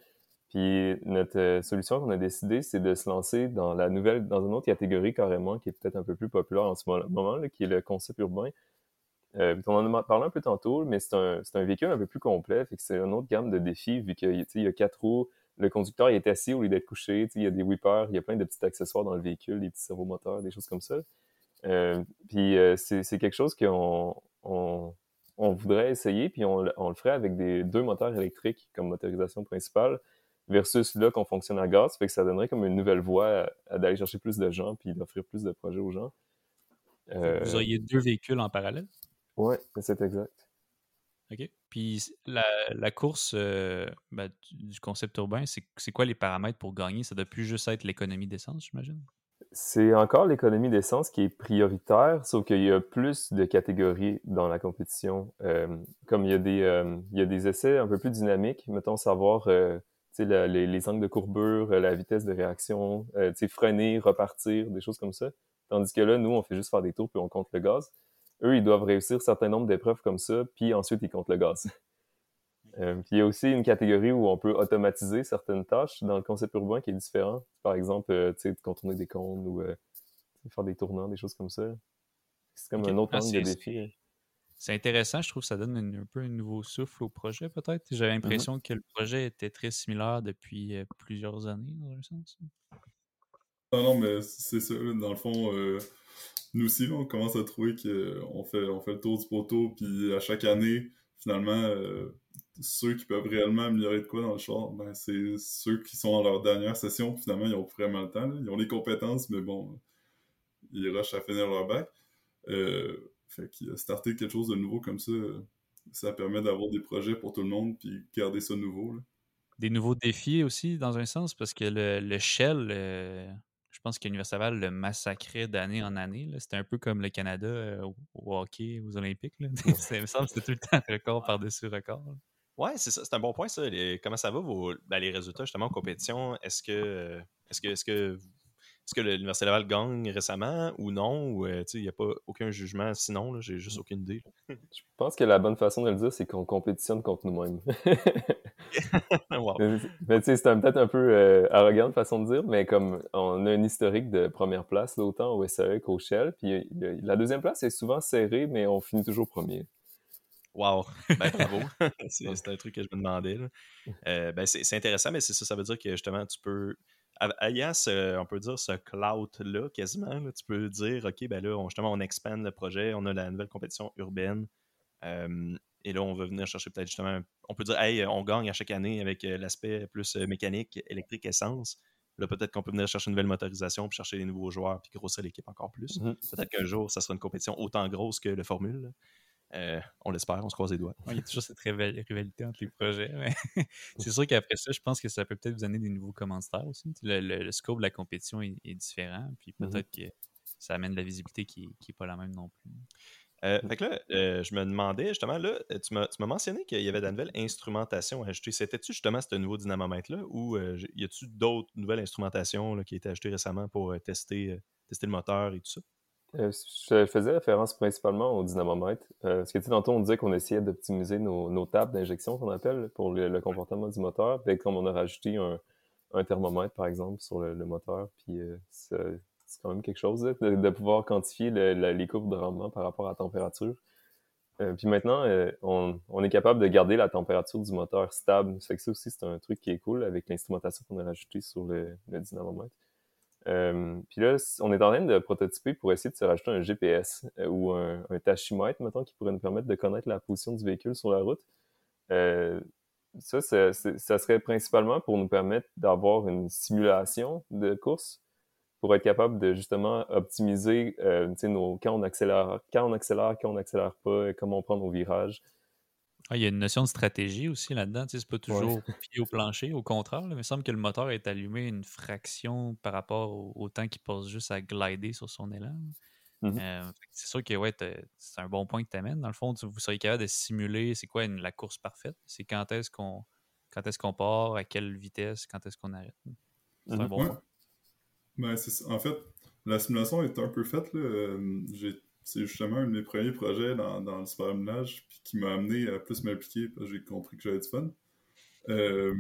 Puis notre euh, solution qu'on a décidé, c'est de se lancer dans la nouvelle, dans une autre catégorie carrément, qui est peut-être un peu plus populaire en ce moment, qui est le concept urbain. on en a parlé un peu tantôt, mais c'est un, un, véhicule un peu plus complet, fait que c'est une autre gamme de défis, vu qu'il y a quatre roues, le conducteur il est assis au lieu d'être couché, il y a des whippers, il y a plein de petits accessoires dans le véhicule, des petits servomoteurs, des choses comme ça. Euh, puis euh, c'est quelque chose qu'on on, on, voudrait essayer, puis on, on, le ferait avec des deux moteurs électriques comme motorisation principale, versus là qu'on fonctionne à gaz, fait que ça donnerait comme une nouvelle voie d'aller chercher plus de gens, puis d'offrir plus de projets aux gens. Euh, Vous auriez deux véhicules en parallèle? Oui, c'est exact. OK. Puis la, la course ben, du concept urbain, c'est quoi les paramètres pour gagner? Ça doit plus juste être l'économie d'essence, j'imagine? c'est encore l'économie d'essence qui est prioritaire, sauf qu'il y a plus de catégories dans la compétition. Euh, comme il y, a des, euh, il y a des essais un peu plus dynamiques, mettons savoir euh, les, les, angles de courbure, la vitesse de réaction, freiner, repartir, des choses comme ça. Tandis que là, nous, on fait juste faire des tours puis on compte le gaz. Eux, ils doivent réussir un certain nombre d'épreuves comme ça, puis ensuite ils comptent le gaz. Euh, puis il y a aussi une catégorie où on peut automatiser certaines tâches dans le concept urbain qui est différent. Par exemple, euh, tu sais, contourner des cônes ou euh, faire des tournants, des choses comme ça. C'est comme un autre ah, angle de défi. C'est intéressant, je trouve que ça donne un, peu un nouveau souffle au projet, peut-être. J'avais mm-hmm. l'impression que le projet était très similaire depuis plusieurs années, dans un sens. Non, non, mais c'est ça. Dans le fond, nous aussi, on commence à trouver qu'on fait, on fait le tour du poteau, puis à chaque année, finalement, ceux qui peuvent réellement améliorer de quoi dans le char, ben, c'est ceux qui sont en leur dernière session. Finalement, ils ont vraiment le temps. Ils ont les compétences, mais bon, ils rushent à finir leur bac. Euh, fait qu'il a starté quelque chose de nouveau comme ça, ça permet d'avoir des projets pour tout le monde puis garder ça nouveau. Des nouveaux défis aussi, dans un sens, parce que le, Shell, euh, je pense que l'Université le massacrait d'année en année. C'était un peu comme le Canada euh, au, hockey, aux Olympiques. il me semble que c'était tout le temps record par-dessus record. Ouais, c'est ça, c'est un bon point, ça. comment ça va, vos, ben, les résultats, justement, en compétition? Est-ce que, est-ce que, est-ce que, est-ce que l'Université Laval gagne récemment ou non? Ou, euh, il n'y a pas aucun jugement sinon, j'ai juste aucune idée. Je pense que la bonne façon de le dire, c'est qu'on compétitionne contre nous-mêmes. Mais tu sais, c'est peut-être un peu euh, arrogant de façon de dire, mais comme on a un historique de première place, autant au SAE qu'au Shell, puis la deuxième place est souvent serrée, mais on finit toujours premier. Wow! Ben, bravo! c'est un truc que je me demandais. Euh, ben, c'est intéressant, mais c'est ça, ça veut dire que justement, tu peux. Ayant ce, on peut dire ce clout-là, quasiment, tu peux dire, OK, ben là, on, justement, on expand le projet, on a la nouvelle compétition urbaine. et là, on va venir chercher peut-être justement, on peut dire, hey, on gagne à chaque année avec euh, l'aspect plus euh, mécanique, électrique, essence. Là, peut-être qu'on peut venir chercher une nouvelle motorisation, puis chercher des nouveaux joueurs, puis grossir l'équipe encore plus. Mmh peut-être qu'un jour, ça sera une compétition autant grosse que le Formule. Euh, on l'espère, on se croise les doigts. il y a toujours cette rivalité entre les projets. c'est sûr qu'après ça, je pense que ça peut peut-être vous donner des nouveaux commentaires aussi. Le, scope de la compétition est, différent, puis mmh peut-être que ça amène de la visibilité qui n'est pas la même non plus. Euh, fait que là, euh, je me demandais justement, là, tu m'as mentionné qu'il y avait de la nouvelle instrumentation ajoutée. C'était-tu justement ce nouveau dynamomètre-là ou y a-tu d'autres nouvelles instrumentations qui ont été ajoutées récemment pour tester, tester le moteur et tout ça? Euh, je faisais référence principalement au dynamomètre. Euh, parce que, tu sais, tantôt, on disait qu'on essayait d'optimiser nos, tables d'injection, qu'on appelle, pour le, comportement du moteur. Comme on a rajouté un, thermomètre, par exemple, sur le, moteur, puis euh, c'est quand même quelque chose de, pouvoir quantifier les courbes de rendement par rapport à la température. puis maintenant, on, est capable de garder la température du moteur stable. Ça que ça aussi, c'est un truc qui est cool avec l'instrumentation qu'on a rajoutée sur le, dynamomètre. Euh, puis là, on est en train de prototyper pour essayer de se rajouter un GPS euh, ou un, un, tachymètre, mettons, qui pourrait nous permettre de connaître la position du véhicule sur la route. Euh, ça, ça, ça serait principalement pour nous permettre d'avoir une simulation de course pour être capable de justement optimiser euh, nos, quand on accélère, quand on accélère, quand on n'accélère pas, comment on prend nos virages. Ah, il y a une notion de stratégie aussi là-dedans. C'est pas toujours pied au plancher. Au contraire, il me semble que le moteur est allumé une fraction par rapport au, temps qu'il passe juste à glider sur son élan. Mmh euh, c'est sûr que ouais, c'est un bon point que tu amènes. Dans le fond, vous seriez capable de simuler c'est quoi la course parfaite? C'est quand est-ce qu'on quand est-ce qu'on part, à quelle vitesse, quand est-ce qu'on arrête? C'est un mmh bon point. Ben, en fait, la simulation est un peu faite. Euh, c'est justement un de mes premiers projets dans, dans le superminage qui m'a amené à plus m'impliquer parce que j'ai compris que j'avais du fun. Euh,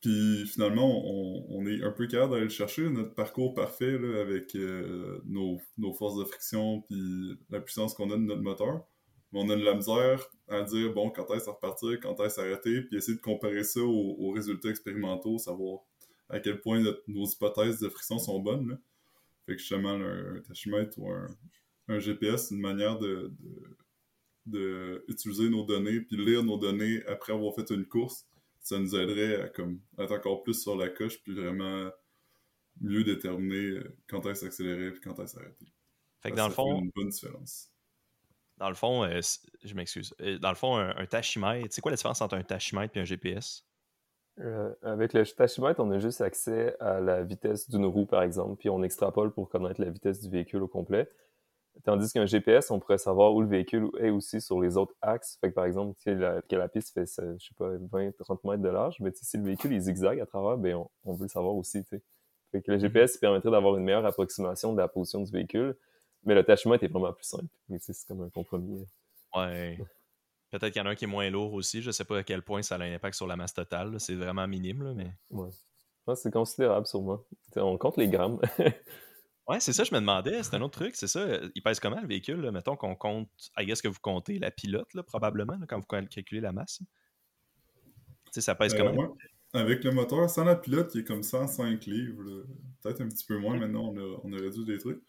puis finalement, on, est un peu capable d'aller chercher, notre parcours parfait avec euh, nos, forces de friction puis la puissance qu'on a de notre moteur. Mais on a de la misère à dire, bon, quand est-ce à repartir, quand est-ce à arrêter, puis essayer de comparer ça aux, résultats expérimentaux, savoir à quel point nos hypothèses de friction sont bonnes. Là. Fait que justement, un, tachymètre ou un, GPS, c'est une manière de, de, utiliser nos données puis lire nos données après avoir fait une course ça nous aiderait à comme, être encore plus sur la coche, puis vraiment mieux déterminer euh, quand est-ce accélérer et quand est-ce arrêter. Fait que dans le fond. une bonne différence. Dans le fond, euh, je m'excuse. Euh, dans le fond, un, tachymètre, c'est quoi la différence entre un tachymètre et un GPS? Avec le tachymètre, on a juste accès à la vitesse d'une roue, par exemple, puis on extrapole pour connaître la vitesse du véhicule au complet. Tandis qu'un GPS, on pourrait savoir où le véhicule est aussi sur les autres axes. Fait que, par exemple, la, que la piste fait, je sais pas, 20, 30 mètres de large, mais si le véhicule il zigzague à travers, ben, on, veut le savoir aussi, Fait que le GPS permettrait d'avoir une meilleure approximation de la position du véhicule, mais le tachement est vraiment plus simple. C'est comme un compromis. Ouais. Peut-être qu'il y en a un qui est moins lourd aussi. Je sais pas à quel point ça a un impact sur la masse totale. C'est vraiment minime, mais. Ouais. c'est considérable, sûrement. on compte les grammes. Ouais, c'est ça, je me demandais. C'est un autre truc, c'est ça. Il pèse comment le véhicule? Mettons qu'on compte, guess que vous comptez la pilote, là, probablement, quand vous calculez la masse. Tu sais, ça pèse euh, comment? Avec le moteur, sans la pilote, il est comme 105 livres. Peut-être un petit peu moins maintenant, on a, on a, réduit des trucs.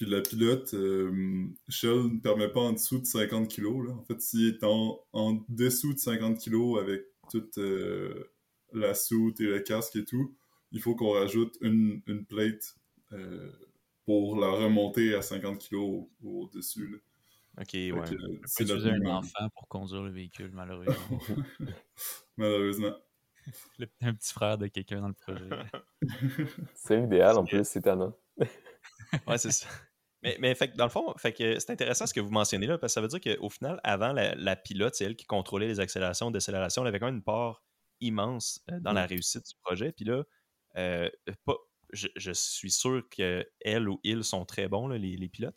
Puis la pilote, euh, Shell ne permet pas en dessous de 50 kg. En fait, s'il est en, en, dessous de 50 kg avec toute euh, la soute et le casque et tout, il faut qu'on rajoute une, une plate pour la remonter à 50 kg au-dessus. ok, ouais. C'est un enfant pour conduire le véhicule, malheureusement. malheureusement. un petit frère de quelqu'un dans le projet. c'est idéal en plus, c'est tannant. ouais, c'est ça. Mais, mais fait, dans le fond, fait que c'est intéressant ce que vous mentionnez là, parce que ça veut dire qu'au final, avant, la, pilote, c'est elle qui contrôlait les accélérations, décélérations. Elle avait quand même une part immense euh, dans la réussite du projet. Puis là, euh, pas, je, suis sûr qu'elle ou ils sont très bons, les, pilotes.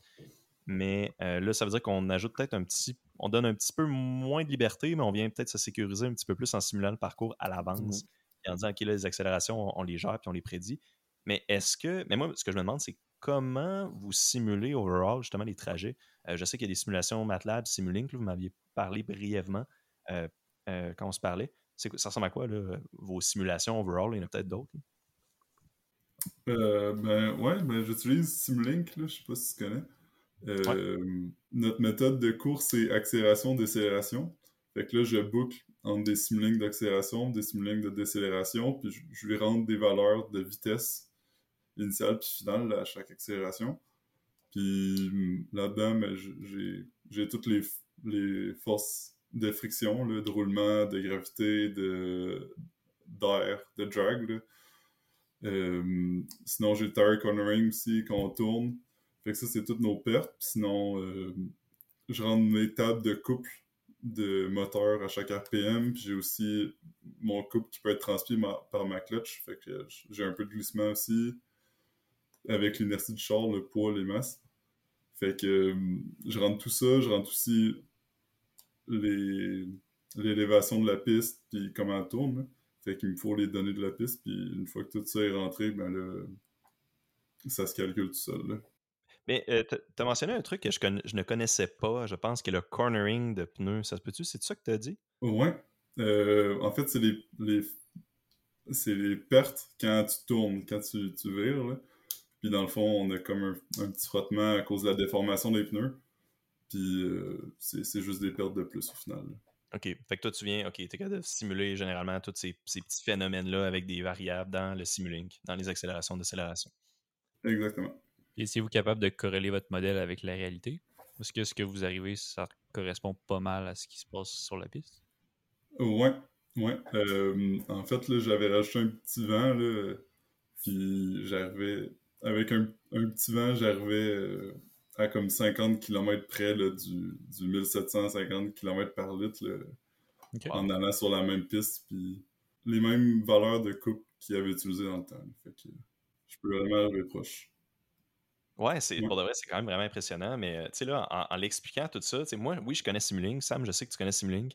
Mais euh, là, ça veut dire qu'on ajoute peut-être un petit. On donne un petit peu moins de liberté, mais on vient peut-être se sécuriser un petit peu plus en simulant le parcours à l'avance. Mmh et en disant, OK, là, les accélérations, on, les gère puis on les prédit. Mais est-ce que. Mais moi, ce que je me demande, c'est comment vous simulez overall justement les trajets? Euh, je sais qu'il y a des simulations MATLAB, Simulink, vous m'aviez parlé brièvement euh, quand on se parlait. Ça ressemble à quoi, là, vos simulations overall? Il y en a peut-être d'autres. Euh, ben ouais, ben j'utilise Simulink, là, je sais pas si tu connais. Euh, notre méthode de course, c'est accélération-décélération. Fait que là, je boucle entre des simulinks d'accélération, des simulinks de décélération, puis je, lui rends des valeurs de vitesse initiale puis finale à chaque accélération. Puis mm, là-dedans, ben, j'ai toutes les, les forces de friction, de roulement, de gravité, de d'air, de drag. Euh, sinon, j'ai le tire cornering aussi quand on tourne. Fait que ça, c'est toutes nos pertes. sinon, euh, je rends mes tables de couple de moteur à chaque RPM. Puis j'ai aussi mon couple qui peut être transmis par ma clutch. Fait que j'ai un peu de glissement aussi. Avec l'inertie du char, le poids, les masses. Fait que euh, je rentre tout ça. Je rentre aussi l'élévation de la piste puis comment elle tourne. Fait qu'il me faut les données de la piste, puis une fois que tout ça est rentré, ben là, ça se calcule tout seul. Mais euh, tu as mentionné un truc que je, je, ne connaissais pas, je pense, que le cornering de pneus. Ça se peut-tu? C'est ça que tu as dit? Ouais. Euh, en fait, c'est les, les c'est les pertes quand tu tournes, quand tu, tu vires. Là. Puis dans le fond, on a comme un, petit frottement à cause de la déformation des pneus. Puis euh, c'est juste des pertes de plus au final. OK. Fait que toi, tu viens, OK, tu es capable de simuler généralement tous ces, ces petits phénomènes-là avec des variables dans le Simulink, dans les accélérations, décélérations. Exactement. Et si vous capable de corréler votre modèle avec la réalité? Est-ce que ce que vous arrivez, ça correspond pas mal à ce qui se passe sur la piste? Ouais, ouais. Euh, en fait, là, j'avais rajouté un petit vent, là, puis j'arrivais, avec un, un petit vent, j'arrivais euh, à comme 50 km près là, du, du 1750 km par litre là, en allant sur la même piste, puis les mêmes valeurs de coupe qu'il avait utilisées dans le temps. là. Fait que je peux vraiment arriver proche. Ouais, c'est, Ouais. pour de vrai, c'est quand même vraiment impressionnant. Mais euh, tu sais, là, en, en l'expliquant tout ça, tu sais, moi, oui, je connais Simulink. Sam, je sais que tu connais Simulink.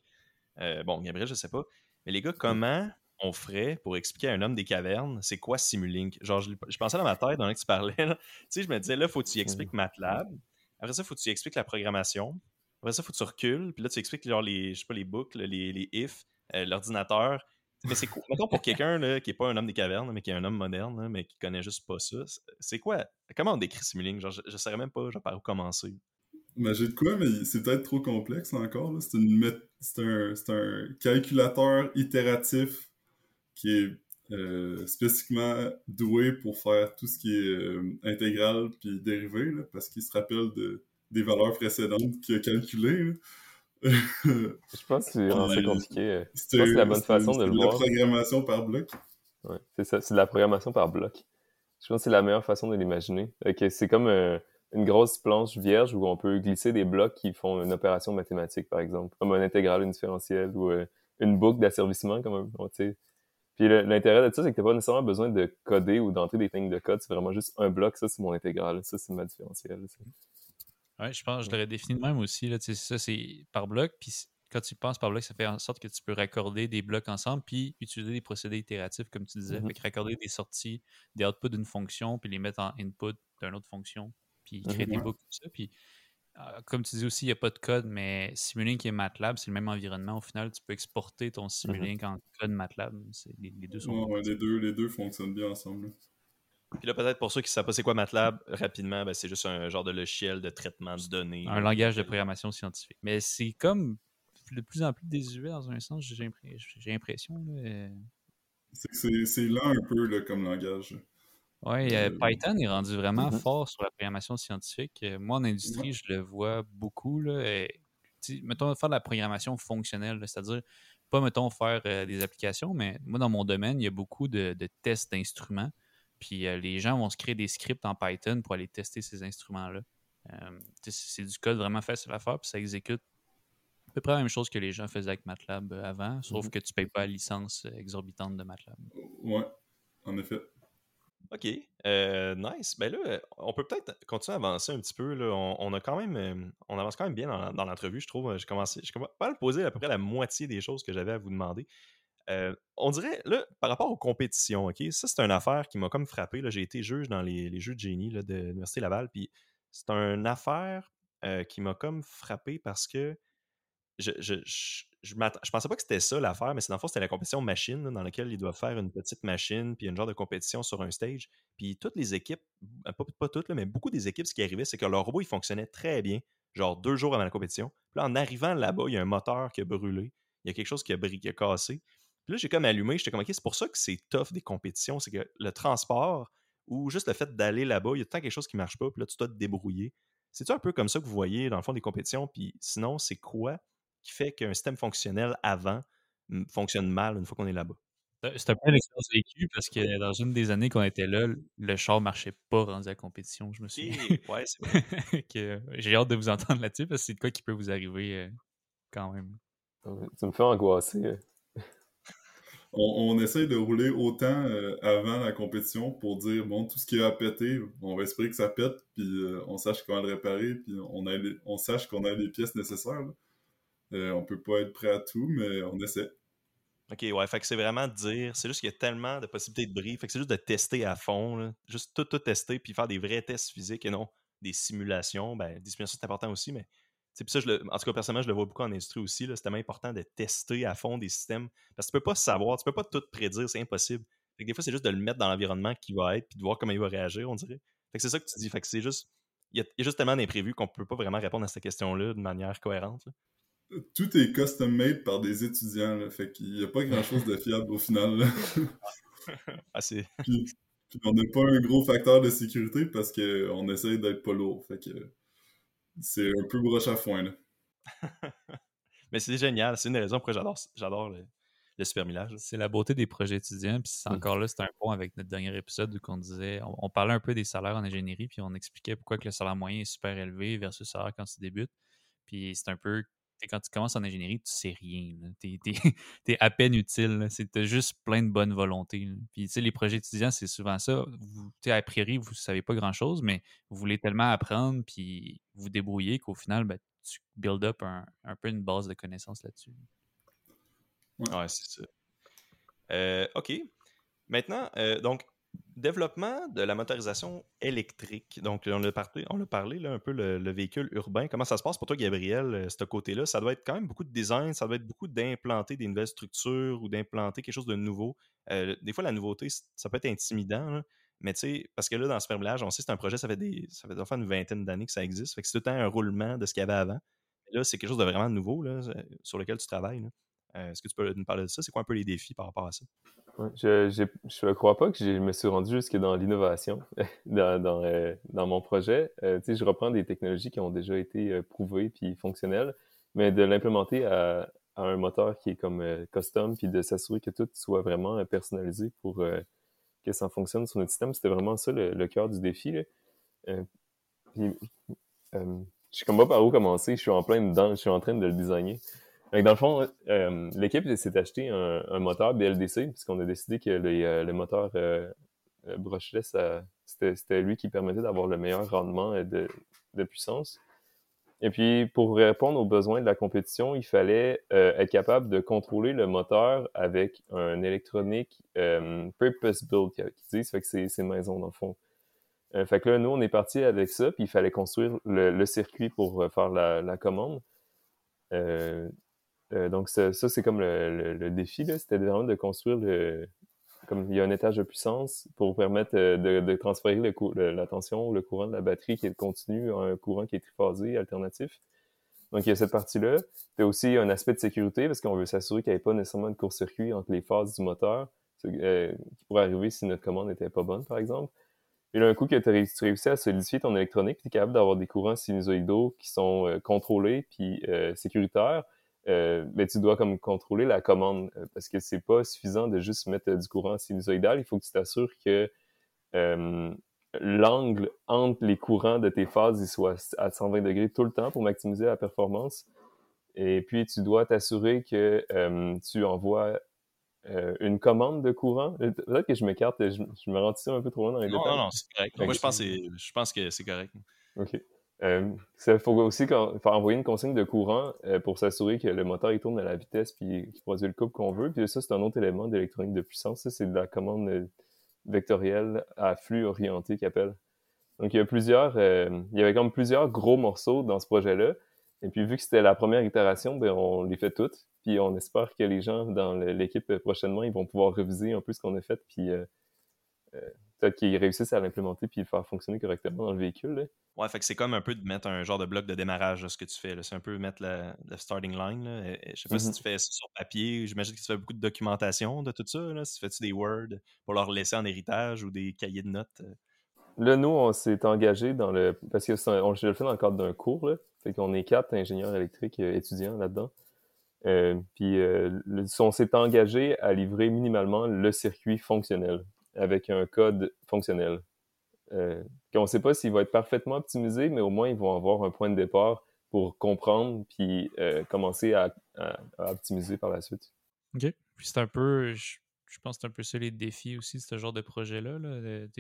Euh, bon, Gabriel, je sais pas. Mais les gars, comment on ferait pour expliquer à un homme des cavernes, c'est quoi Simulink? Genre, je, je pensais dans ma tête, dans que tu parlais, là, tu sais, je me disais, là, faut que tu expliques MATLAB. Après ça, faut que tu expliques la programmation. Après ça, faut que tu recules. Puis là, tu expliques, genre, les, je sais pas, les boucles, les, les if, euh, l'ordinateur. Mais c'est quoi? Mettons pour quelqu'un là, qui est pas un homme des cavernes, mais qui est un homme moderne, là, mais qui connaît juste pas ça. c'est- quoi? Comment on décrit Simulink? Genre, je, je saurais même pas genre, par où commencer. Mais j'ai de quoi, mais c'est peut-être trop complexe là, encore. C'est une c'est un, c'est un calculateur itératif qui est euh, spécifiquement doué pour faire tout ce qui est euh, intégral puis dérivé, là, parce qu'il se rappelle de, des valeurs précédentes qu'il a calculées. Je pense que c'est Ouais, compliqué. euh. C'est la bonne façon de c'est le la voir. programmation par bloc. Ouais, c'est ça, c'est de la programmation par bloc. Je pense que c'est la meilleure façon de l'imaginer. Ok, c'est comme euh, une grosse planche vierge où on peut glisser des blocs qui font une opération mathématique, par exemple, comme un intégral, une différentielle ou euh, une boucle d'asservissement, comme un, sais. Puis l'intérêt de ça, c'est que t'as pas nécessairement besoin de coder ou d'entrer des lignes de code. C'est vraiment juste un bloc. Ça, c'est mon intégral. Ça, c'est ma différentielle. tu. Ouais, je pense que je l'aurais défini de même aussi. Là, tu ça, c'est par bloc. Puis quand tu penses par bloc, ça fait en sorte que tu peux raccorder des blocs ensemble puis utiliser des procédés itératifs, comme tu disais. Mhm. Fait que raccorder des sorties, des outputs d'une fonction, puis les mettre en input d'une autre fonction, puis créer des Ouais. boucles comme ça. Puis, comme tu dis aussi, il n'y a pas de code, mais Simulink et MATLAB, c'est le même environnement. Au final, tu peux exporter ton Simulink en code MATLAB. Les, les deux sont ouais, les, deux, les deux fonctionnent bien ensemble. Puis là, peut-être pour ceux qui ne savent pas c'est quoi MATLAB, rapidement, ben, c'est juste un genre de logiciel de traitement de données. un langage de programmation scientifique. Mais c'est comme de plus en plus désuet dans un sens, j'ai l'impression. Euh, C'est que c'est- c'est lent un peu là, comme langage. Euh, Euh, Python est rendu vraiment Mhm. fort sur la programmation scientifique. Moi, en industrie, Ouais. je le vois beaucoup. Là, et, mettons, faire de la programmation fonctionnelle, c'est-à-dire pas, mettons, faire euh, des applications, mais moi, dans mon domaine, il y a beaucoup de, de tests d'instruments. Puis euh, les gens vont se créer des scripts en Python pour aller tester ces instruments-là. C'est du code vraiment facile à faire, puis ça exécute à peu près la même chose que les gens faisaient avec MATLAB avant, sauf Mhm. que tu ne payes pas la licence exorbitante de MATLAB. Ouais, en effet. OK. Euh, nice. Ben là, euh, on peut peut-être continuer à avancer un petit peu. Là. On, a quand même. euh, on avance quand même bien dans, l'entrevue, je trouve. J'ai commencé. J'ai commencé à poser à peu près la moitié des choses que j'avais à vous demander. Euh, on dirait, là, par rapport aux compétitions, OK, ça, c'est une affaire qui m'a comme frappé. J'ai été juge dans les, les jeux de génie de l'Université Laval. Puis c'est une affaire qui m'a comme frappé parce que je, je, je, je, pensais pas que c'était ça l'affaire, mais c'est dans le fond, c'était la compétition machine dans laquelle ils doivent faire une petite machine, puis une genre de compétition sur un stage. Puis toutes les équipes, euh, pas, pas toutes, là, mais beaucoup des équipes, ce qui arrivait, c'est que leur robot, il fonctionnait très bien, genre deux jours avant la compétition. Puis là, en arrivant là-bas, il y a un moteur qui a brûlé, il y a quelque chose qui a, qui a cassé. Puis là, j'ai comme allumé, j'étais comme, OK, c'est pour ça que c'est tough des compétitions, c'est que le transport ou juste le fait d'aller là-bas, il y a temps quelque chose qui marche pas, puis là, tu dois te débrouiller. C'est-tu un peu comme ça que vous voyez, dans le fond, des compétitions? Puis sinon, c'est quoi qui fait qu'un système fonctionnel avant fonctionne mal une fois qu'on est là-bas? C'est un peu l'expérience vécue parce que dans une des années qu'on était là, le char marchait pas rendu à la compétition, je me ouais, vrai. Que, euh, J'ai hâte de vous entendre là-dessus parce que c'est de quoi qui peut vous arriver euh, quand même. Tu me fais angoisser. euh. On, on essaye de rouler autant euh, avant la compétition pour dire, bon, tout ce qui a pété, on va espérer que ça pète, puis euh, on sache comment le réparer, puis on, a les- on sache qu'on a les pièces nécessaires. là. Euh, on peut pas être prêt à tout, mais on essaie. OK, ouais, fait que c'est vraiment de dire, c'est juste qu'il y a tellement de possibilités de bris, fait que c'est juste de tester à fond, juste tout, tout tester, puis faire des vrais tests physiques et non des simulations. Ben, des simulations, c'est important aussi, mais ça, en tout cas, personnellement, je le vois beaucoup en industrie aussi, c'est tellement important de tester à fond des systèmes, parce que tu peux pas savoir, tu peux pas tout prédire, c'est impossible. Fait que des fois, c'est juste de le mettre dans l'environnement qui va être, puis de voir comment il va réagir, on dirait. Fait que c'est ça que tu dis, fait que c'est juste, il y, a, juste tellement d'imprévus qu'on peut pas vraiment répondre à cette question-là de manière cohérente. Tout est custom made par des étudiants, là, fait qu'il n'y a pas grand chose de fiable au final. ah, c'est... Puis, puis on n'a pas un gros facteur de sécurité parce qu'on essaye d'être pas lourd. Fait que c'est un peu broche à foin. Là. Mais c'est génial. C'est une des raisons pour j'adore, j'adore le, le supermillage. C'est la beauté des projets étudiants. Puis c'est Mmh. encore là, c'est un pont avec notre dernier épisode où on disait, on, on parlait un peu des salaires en ingénierie, puis on expliquait pourquoi que le salaire moyen est super élevé versus le salaire quand tu débutes. Puis c'est un peu, quand tu commences en ingénierie, tu sais rien. t'es- t'es à peine utile. t'as juste plein de bonne volonté. là. Puis tu sais, les projets étudiants, c'est souvent ça. Vous, a priori, vous savez pas grand-chose, mais vous voulez tellement apprendre puis vous débrouiller qu'au final, ben, tu build up un, un peu une base de connaissances là-dessus. Ouais, c'est ça. Euh, OK. Maintenant, euh, donc, développement de la motorisation électrique. Donc, on a parlé, là, un peu le, le véhicule urbain. Comment ça se passe pour toi, Gabriel, euh, ce côté-là? Ça doit être quand même beaucoup de design, ça doit être beaucoup d'implanter des nouvelles structures ou d'implanter quelque chose de nouveau. Euh, des fois, la nouveauté, ça peut être intimidant, mais tu sais, parce que là, dans le supermillage, on sait que c'est un projet, ça fait des, ça fait faire une vingtaine d'années que ça existe. Fait que c'est tout le temps un roulement de ce qu'il y avait avant. Là, c'est quelque chose de vraiment nouveau là, euh, sur lequel tu travailles. Est-ce que tu peux nous parler de ça? C'est quoi un peu les défis par rapport à ça? Ouais, je, ne crois pas que je me suis rendu jusque dans l'innovation dans, dans, euh, dans mon projet. Euh, sais, je reprends des technologies qui ont déjà été euh, prouvées puis fonctionnelles, mais de l'implémenter à, à un moteur qui est comme euh, custom puis de s'assurer que tout soit vraiment personnalisé pour que ça fonctionne sur notre système, c'était vraiment ça le, cœur du défi. Je sais comme pas par où commencer, je suis en plein je suis en train de le designer. Que dans le fond, euh, l'équipe s'est acheté un, moteur BLDC, puisqu'on a décidé que les, euh, le moteur euh, euh, brushless, c'était lui qui permettait d'avoir le meilleur rendement euh, de, de puissance. Et puis, pour répondre aux besoins de la compétition, il fallait euh, être capable de contrôler le moteur avec un électronique euh, purpose-built, qui disent, fait que c'est maison dans le fond. Euh, fait que là, nous, on est parti avec ça, puis il fallait construire le, circuit pour euh, faire la commande. Euh, donc, ça, ça, c'est comme le, le- le défi. C'était vraiment de construire le. Comme il y a un étage de puissance pour permettre euh, de, de transférer le la tension le courant de la batterie qui est continu à un courant qui est triphasé, alternatif. Donc, il y a cette partie-là. Il y a aussi un aspect de sécurité parce qu'on veut s'assurer qu'il n'y ait pas nécessairement de court-circuit entre les phases du moteur euh, qui pourrait arriver si notre commande n'était pas bonne, par exemple. Et là, un coup que tu réussi, à solidifier ton électronique, tu es capable d'avoir des courants sinusoïdaux qui sont euh, contrôlés puis euh, sécuritaires, euh, mais tu dois comme contrôler la commande euh, parce que c'est pas suffisant de juste mettre euh, du courant sinusoïdal. Il faut que tu t'assures que euh, l'angle entre les courants de tes phases il soit à 120 degrés tout le temps pour maximiser la performance. Et puis, tu dois t'assurer que tu envoies une commande de courant. Peut-être que je m'écarte, je, je me rends ici un peu trop loin dans les Non, détails. non, non, c'est correct. Moi, je pense, que c'est- je pense que c'est correct. OK. Euh, ça faut aussi faire envoyer une consigne de courant euh, pour s'assurer que le moteur il tourne à la vitesse puis qu'il produit le couple qu'on veut. Puis ça, c'est un autre élément d'électronique de puissance. C'est de la commande euh, vectorielle à flux orienté qu'ils appellent. Donc, il y a plusieurs, euh, il y avait comme plusieurs gros morceaux dans ce projet-là. Et puis, vu que c'était la première itération, ben, on les fait toutes. Puis, on espère que les gens dans l'équipe euh, prochainement, ils vont pouvoir reviser un peu ce qu'on a fait. Puis, euh, euh, peut-être qu'ils réussissent à l'implémenter puis le faire fonctionner correctement dans le véhicule. là. Ouais, fait que c'est comme un peu de mettre un genre de bloc de démarrage, là, ce que tu fais. C'est un peu mettre la, la starting line. Là. Et- et Je sais pas si Mhm. tu fais ça sur papier. J'imagine que tu fais beaucoup de documentation de tout ça. Là. Si tu fais-tu des Word pour leur laisser en héritage ou des cahiers de notes. euh? Là, nous, on s'est engagé dans le. Parce que un- on, je le fais dans le cadre d'un cours, là. Fait qu'on est quatre ingénieurs électriques euh, étudiants là-dedans. Euh, puis euh, on s'est engagé à livrer minimalement le circuit fonctionnel avec un code fonctionnel. Euh, qu'on ne sait pas s'il va être parfaitement optimisé, mais au moins ils vont avoir un point de départ pour comprendre puis euh, commencer à, optimiser par la suite. OK. Puis c'est un peu, je, pense que c'est un peu ça les défis aussi de ce genre de projet-là.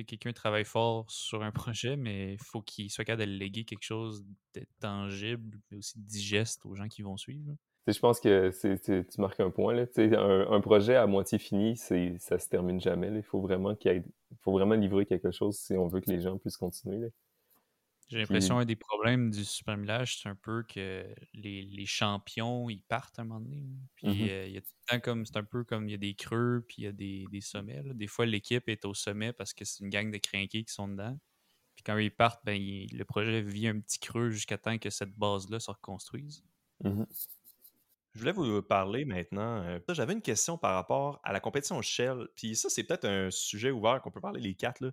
Quelqu'un travaille fort sur un projet, mais il faut qu'il soit capable de léguer quelque chose de tangible, mais aussi digeste aux gens qui vont suivre. Je pense que c'est, tu marques un point. Là. Un, un projet à moitié fini, c'est, ça se termine jamais. là. Il faut vraiment, qu'il ait- faut vraiment livrer quelque chose si on veut que les gens puissent continuer. là. J'ai l'impression un des problèmes du Super Millage, c'est un peu que les, les champions, ils partent à un moment donné. Puis Mhm. euh, il y a tout le temps comme, c'est un peu comme il y a des creux, puis il y a des, des sommets. là. Des fois, l'équipe est au sommet parce que c'est une gang de crinqués qui sont dedans. Puis quand ils partent, ben, il- le projet vit un petit creux jusqu'à temps que cette base-là se reconstruise. Mhm. Je voulais vous parler maintenant. euh, J'avais une question par rapport à la compétition Shell. Puis ça, c'est peut-être un sujet ouvert qu'on peut parler les quatre. Là.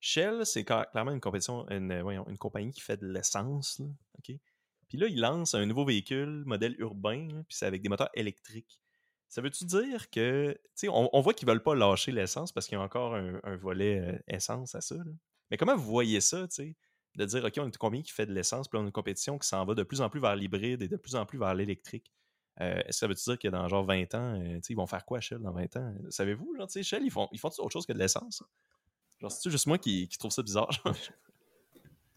Shell, c'est clairement une compétition, une, euh, voyons, une compagnie qui fait de l'essence. Puis là, ils lancent un nouveau véhicule, modèle urbain, puis c'est avec des moteurs électriques. Ça veut-tu dire que, tu sais, on, voit qu'ils veulent pas lâcher l'essence parce qu'il y a encore un, volet euh, essence à ça. Mais comment vous voyez ça, tu sais, de dire, OK, on est une compagnie qui fait de l'essence, puis on a une compétition qui s'en va de plus en plus vers l'hybride et de plus en plus vers l'électrique? Euh, Est-ce que ça veut dire que dans genre 20 ans, euh, tu sais, ils vont faire quoi, Shell, dans 20 ans? Savez-vous, genre, tu sais, Shell, ils font, ils font autre chose que de l'essence? Genre, c'est juste moi qui, qui trouve ça bizarre.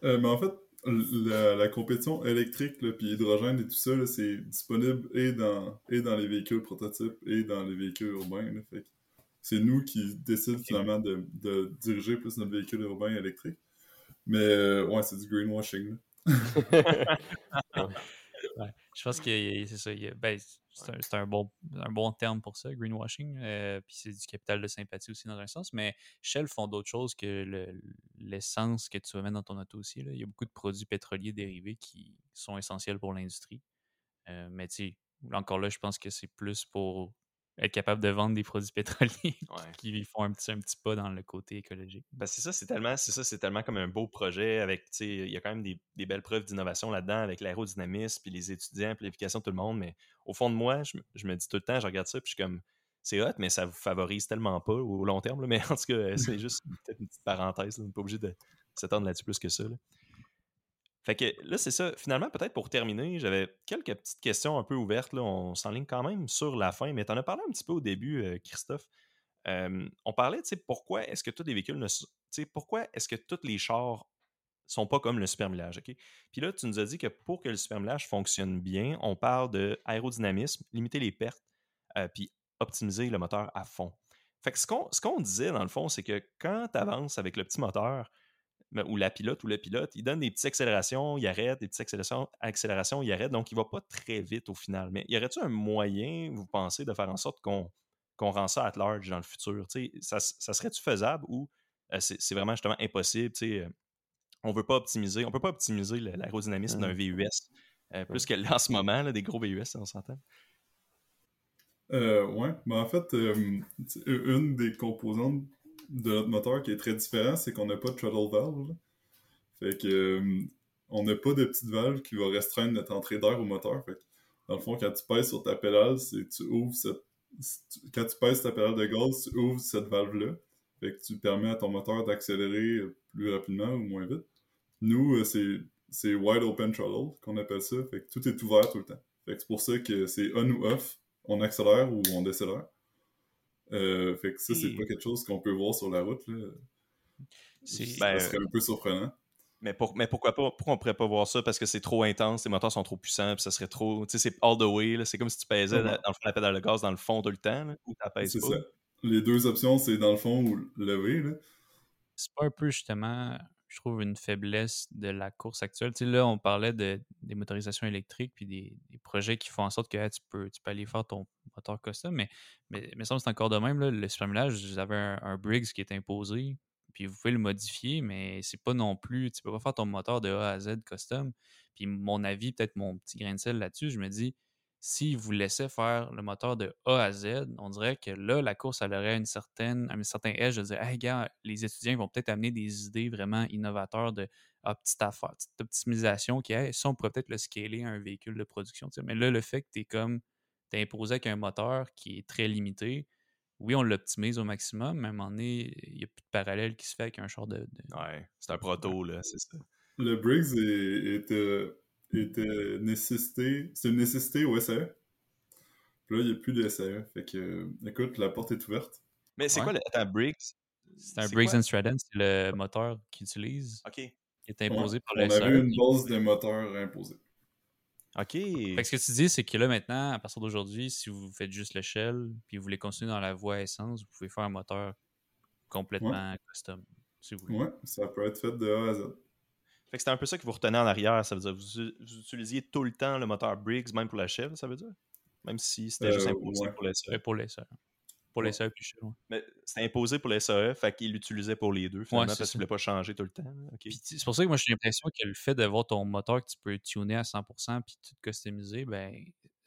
Euh, mais en fait, la, la compétition électrique, là, puis hydrogène et tout ça, c'est disponible et dans, et dans les véhicules prototypes et dans les véhicules urbains. là. Fait que c'est nous qui décidons finalement de, de diriger plus notre véhicule urbain électrique. Mais euh, ouais, c'est du greenwashing. là. Ouais. Je pense que c'est ça. ben, c'est un, bon, un bon terme pour ça, greenwashing. euh, puis c'est du capital de sympathie aussi dans un sens. Mais Shell font d'autres choses que le- l'essence que tu mettre dans ton auto aussi. là. Il y a beaucoup de produits pétroliers dérivés qui sont essentiels pour l'industrie. Euh, mais tu sais, encore là, je pense que c'est plus pour être capable de vendre des produits pétroliers Ouais. qui font un petit, un petit pas dans le côté écologique. Ben, c'est ça, c'est tellement, c'est ça, c'est tellement comme un beau projet avec, tu sais, il y a quand même des, des belles preuves d'innovation là-dedans avec l'aérodynamisme, puis les étudiants, puis l'implication de tout le monde. Mais au fond de moi, je, me- je me dis tout le temps, je regarde ça, puis je suis comme, c'est hot, mais ça vous favorise tellement pas au long terme. là. mais en tout cas, c'est juste peut-être une petite parenthèse. là. On n'est pas obligé de s'attendre là-dessus plus que ça. là. Fait que là, c'est ça. Finalement, peut-être pour terminer, j'avais quelques petites questions un peu ouvertes. Là. On s'enligne quand même sur la fin, mais tu en as parlé un petit peu au début, euh, Christophe. On parlait, tu sais, pourquoi est-ce que tous les véhicules ne. s- Tu sais, pourquoi est-ce que tous les chars sont pas comme le supermillage, OK? Puis là, tu nous as dit que pour que le supermillage fonctionne bien, on parle de aérodynamisme, limiter les pertes, euh, puis optimiser le moteur à fond. Fait que ce qu'on ce qu'on disait, dans le fond, c'est que quand tu avances avec le petit moteur, ou la pilote ou le pilote, il donne des petites accélérations, il arrête, des petites accélérations, accélérations il arrête, donc il va pas très vite au final. Mais y aurait-il un moyen, vous pensez, de faire en sorte qu'on qu'on rend ça à large dans le futur? Tu sais, ça, ça serait-tu faisable ou euh, c'est c'est vraiment justement impossible? Tu sais, euh, on veut pas optimiser, on peut pas optimiser l'aérodynamisme d'un VUS euh, plus que là, en ce moment, là, des gros VUS, on s'entend? Euh, ouais, mais en fait, euh, une des composantes de notre moteur qui est très différente, c'est qu'on n'a pas de throttle valve. Fait que euh, on n'a pas de petite valve qui va restreindre notre entrée d'air au moteur. Fait que, dans le fond, quand tu pèses sur ta pédale, c'est tu ouvres cette. Quand tu pèses ta pédale de gaz, tu ouvres cette valve-là. Fait que tu permets à ton moteur d'accélérer plus rapidement ou moins vite. Nous, euh, c'est c'est wide open throttle qu'on appelle ça. Fait que tout est ouvert tout le temps. Fait que c'est pour ça que c'est on ou off. On accélère ou on décélère. Euh, fait que ça, c'est Et- pas quelque chose qu'on peut voir sur la route. Là. C'est- Ça Ben, serait un peu surprenant. Mais, pour- mais pourquoi pas? Pourquoi on pourrait pas voir ça? Parce que c'est trop intense, les moteurs sont trop puissants, puis ça serait trop. Tu sais, c'est all the way. C'est comme si tu pesais Mhm. dans dans le fond la pédale de gaz dans le fond tout le temps, là, ou tu C'est pas. ça. Les deux options, c'est dans le fond ou lever. Là. c'est pas un peu justement, je trouve, une faiblesse de la course actuelle. Tu sais, là, on parlait de, des motorisations électriques puis des, projets qui font en sorte que tu, peux, tu peux aller faire ton moteur custom, mais, mais, mais ça, c'est encore de même. Là, le supermillage, vous avez un, un Briggs qui est imposé, puis vous pouvez le modifier, mais c'est pas non plus, tu peux pas faire ton moteur de A à Z custom. Puis mon avis, peut-être mon petit grain de sel là-dessus, je me dis, s'ils vous laissaient faire le moteur de A à Z, on dirait que là, la course, elle aurait une certaine, un certain edge de dire, hey, gars, les étudiants ils vont peut-être amener des idées vraiment innovateurs de ah, petite affaire, petite optimisation qui, hey, ça, on pourrait peut-être le scaler à un véhicule de production. Mais là, le fait que tu es comme, tu imposé avec un moteur qui est très limité, oui, on l'optimise au maximum, mais à un moment donné, il n'y a plus de parallèle qui se fait avec un char de. de- Ouais, c'est un proto, là, c'est ça. Le Briggs est, est, euh, euh, nécessité. C'est une nécessité au SAE. Puis là, il n'y a plus de SAE. Fait que, euh, écoute, la porte est ouverte. Mais c'est Ouais. quoi le. Attends, Briggs? C'est un Briggs and Stratton, c'est le moteur qu'ils utilisent, OK. qui est imposé Ouais. par On le SAE. avait une base de moteur imposée. OK. Fait que ce que tu dis, c'est que là, maintenant, à partir d'aujourd'hui, si vous faites juste le shell, puis vous voulez continuer dans la voie essence, vous pouvez faire un moteur complètement custom, si vous voulez. Ouais, ça peut être fait de A à Z. Fait que c'était un peu ça que vous retenez en arrière. Ça veut dire vous, vous utilisiez tout le temps le moteur Briggs, même pour la Shell, ça veut dire? Même si c'était Euh, juste imposé ouais. pour le SAE. Ouais, pour les SAE. Pour les Ouais. SAE puis shell, ouais. Mais c'était imposé pour le SAE, fait qu'il l'utilisait pour les deux, finalement, Ouais, parce qu'il voulait pas changer tout le temps. là. OK. Puis t- c'est pour ça que moi j'ai l'impression que le fait d'avoir ton moteur que tu peux tuner à 100% puis tout customiser, ben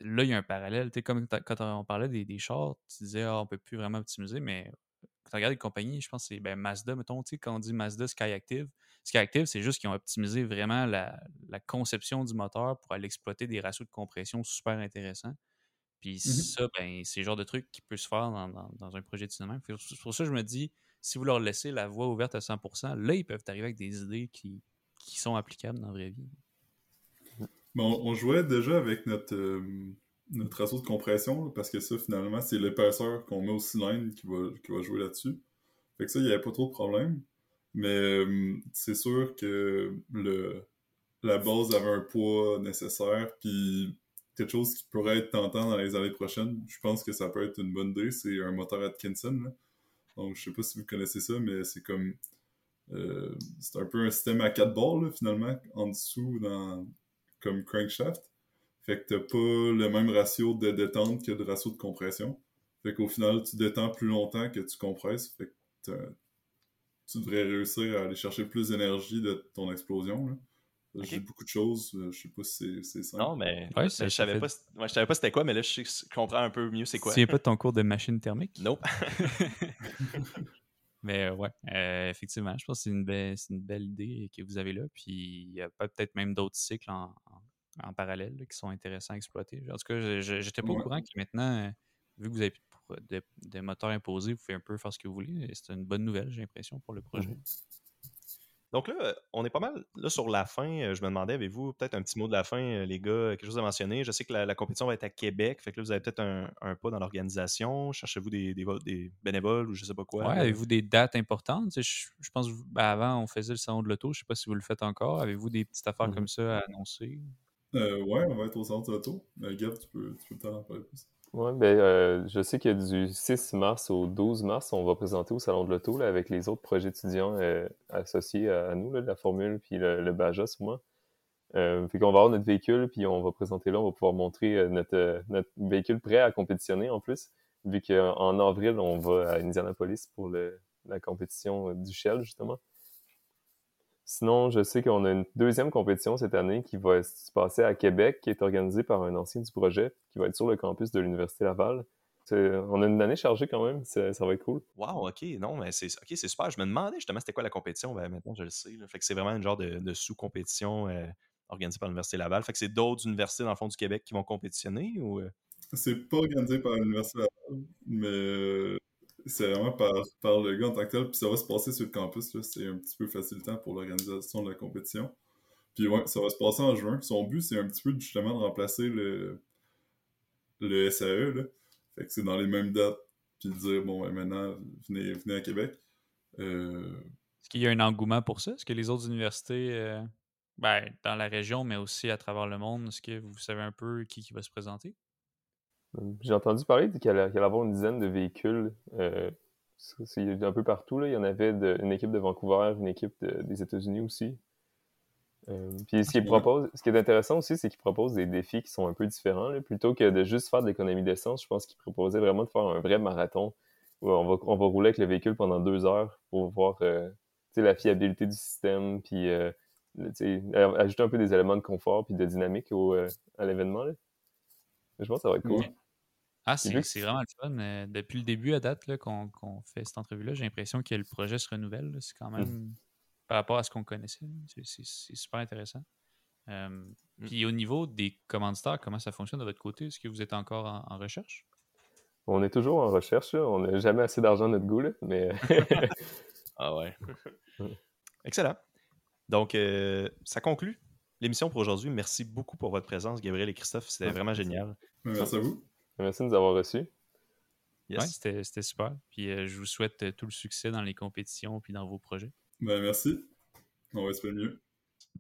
là, il y a un parallèle. Comme quand on parlait des, des chars, tu disais, ah, on peut plus vraiment optimiser, mais quand tu regardes les compagnies, je pense que c'est ben, Mazda, mettons, tu sais, quand on dit Mazda Skyactiv, Skyactiv, c'est juste qu'ils ont optimisé vraiment la, la, conception du moteur pour aller exploiter des ratios de compression super intéressants. Puis Mhm. ça, ben, c'est le genre de truc qui peut se faire dans, dans- dans un projet de cinéma. C'est pour ça que je me dis, si vous leur laissez la voie ouverte à 100%, là, ils peuvent arriver avec des idées qui, qui sont applicables dans la vraie vie. On, on jouait déjà avec notre, euh, notre ratio de compression, là, parce que ça, finalement, c'est l'épaisseur qu'on met au cylindre qui va, qui va jouer là-dessus. Fait que ça, il n'y avait pas trop de problème. Mais euh, c'est sûr que le, la base avait un poids nécessaire, puis quelque chose qui pourrait être tentant dans les années prochaines, je pense que ça peut être une bonne idée, c'est un moteur Atkinson. là. Donc, je sais pas si vous connaissez ça, mais c'est comme... euh, c'est un peu un système à quatre barres, là, finalement, en dessous, dans, comme crankshaft. Fait que t'as pas le même ratio de détente que de ratio de compression. Fait qu'au final, tu détends plus longtemps que tu compresses. Fait que tu devrais réussir à aller chercher plus d'énergie de ton explosion. Là. J'ai beaucoup de choses. euh, Je sais pas si c'est- c'est simple. Non, mais Ouais, mais ça- je ça savais fait- pas, ouais, je savais pas c'était quoi, mais là, je, comprends un peu mieux c'est quoi. Tu viens pas de ton cours de machine thermique? Nope. Mais euh, ouais, euh, effectivement, je pense que c'est une, belle, c'est une belle idée que vous avez là. Puis il y a peut-être même d'autres cycles en, en- en parallèle là, qui sont intéressants à exploiter. En tout cas, je- je n'étais pas au courant que maintenant, vu que vous avez plus de pro- de, de moteurs imposés, vous pouvez un peu faire ce que vous voulez. C'est une bonne nouvelle, j'ai l'impression, pour le projet. Mhm. Donc là, euh, on est pas mal là sur la fin. Euh, Je me demandais, avez-vous peut-être un petit mot de la fin, euh, les gars, quelque chose à mentionner? Je sais que la, la compétition va être à Québec, fait que là, vous avez peut-être un, un pas dans l'organisation. Cherchez-vous des, des, vo- des bénévoles ou je sais pas quoi? Ouais, avez-vous des dates importantes? Je, je pense que ben, avant, on faisait le salon de l'auto. Je sais pas si vous le faites encore. Avez-vous des petites affaires Mhm. comme ça à annoncer? Euh, ouais, on va être au centre auto. Euh, Gab, tu peux, tu peux peut-être en parler plus. Ouais, ben, euh, je sais que du 6 mars au 12 mars, on va présenter au Salon de l'Auto là, avec les autres projets étudiants euh, associés à, à nous, là, la Formule puis le, le Baja, sûrement. Euh, fait qu'on va avoir notre véhicule, puis on va présenter là, on va pouvoir montrer euh, notre, euh, notre véhicule prêt à compétitionner en plus, vu qu'en avril, on va à Indianapolis pour le, la compétition euh, du Shell, justement. Sinon, je sais qu'on a une deuxième compétition cette année qui va se passer à Québec, qui est organisée par un ancien du projet, qui va être sur le campus de l'Université Laval. On a une année chargée quand même, ça, ça va être cool. Wow, ok, non, mais c'est ok, c'est super. Je me demandais justement c'était quoi la compétition? Ben, maintenant, je le sais. là. Fait que c'est vraiment une genre de, de sous-compétition euh, organisée par l'Université Laval. Fait que c'est d'autres universités dans le fond du Québec qui vont compétitionner ou. euh? C'est pas organisé par l'Université Laval, mais euh, c'est vraiment par, par le gars en tant que tel. Puis ça va se passer sur le campus. C'est un petit peu facilitant pour l'organisation de la compétition. Puis ouais, ça va se passer en juin. Son but, c'est un petit peu justement de remplacer le, le SAE. Là. Fait que c'est dans les mêmes dates. Puis de dire, bon, ben, maintenant, venez, venez à Québec. Euh, Est-ce qu'il y a un engouement pour ça? Est-ce que les autres universités, euh, ben, dans la région, mais aussi à travers le monde, est-ce que vous savez un peu qui, qui va se présenter? J'ai entendu parler qu'il allait, avoir une dizaine de véhicules. euh, c'est un peu partout. Là. Il y en avait de- une équipe de Vancouver, une équipe de- des États-Unis aussi. Euh, puis ce qu'ils proposent, ce qui est intéressant aussi, c'est qu'ils proposent des défis qui sont un peu différents. là. Plutôt que de juste faire de l'économie d'essence, je pense qu'ils proposaient vraiment de faire un vrai marathon où on va, on va rouler avec le véhicule pendant deux heures pour voir euh, la fiabilité du système, puis euh, ajouter un peu des éléments de confort puis de dynamique au, à l'événement. Je pense que ça va être cool. Ah, c'est c'est vraiment le fun. Euh, depuis le début à date là, qu'on qu'on fait cette entrevue-là, j'ai l'impression que le projet se renouvelle. là. C'est quand même par rapport à ce qu'on connaissait. c'est- C'est c'est super intéressant. Euh, Puis au niveau des commanditaires, comment ça fonctionne de votre côté? Est-ce que vous êtes encore en, en recherche? On est toujours en recherche, là. on n'a jamais assez d'argent à notre goût, là, mais Ah ouais. Excellent. Donc, euh, ça conclut l'émission pour aujourd'hui. Merci beaucoup pour votre présence, Gabriel et Christophe. C'était Ouais. vraiment génial. Merci à vous. Merci de nous avoir reçus. Yes. Ouais, c'était super. Puis euh, je vous souhaite euh, tout le succès dans les compétitions puis dans vos projets. Ben, merci. On va espérer mieux.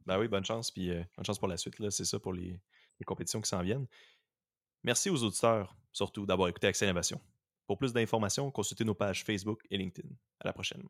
Ben oui, bonne chance, puis euh, bonne chance pour la suite. là. C'est ça pour les, les compétitions qui s'en viennent. Merci aux auditeurs, surtout, d'avoir écouté Accès Innovation. Pour plus d'informations, consultez nos pages Facebook et LinkedIn. À la prochaine.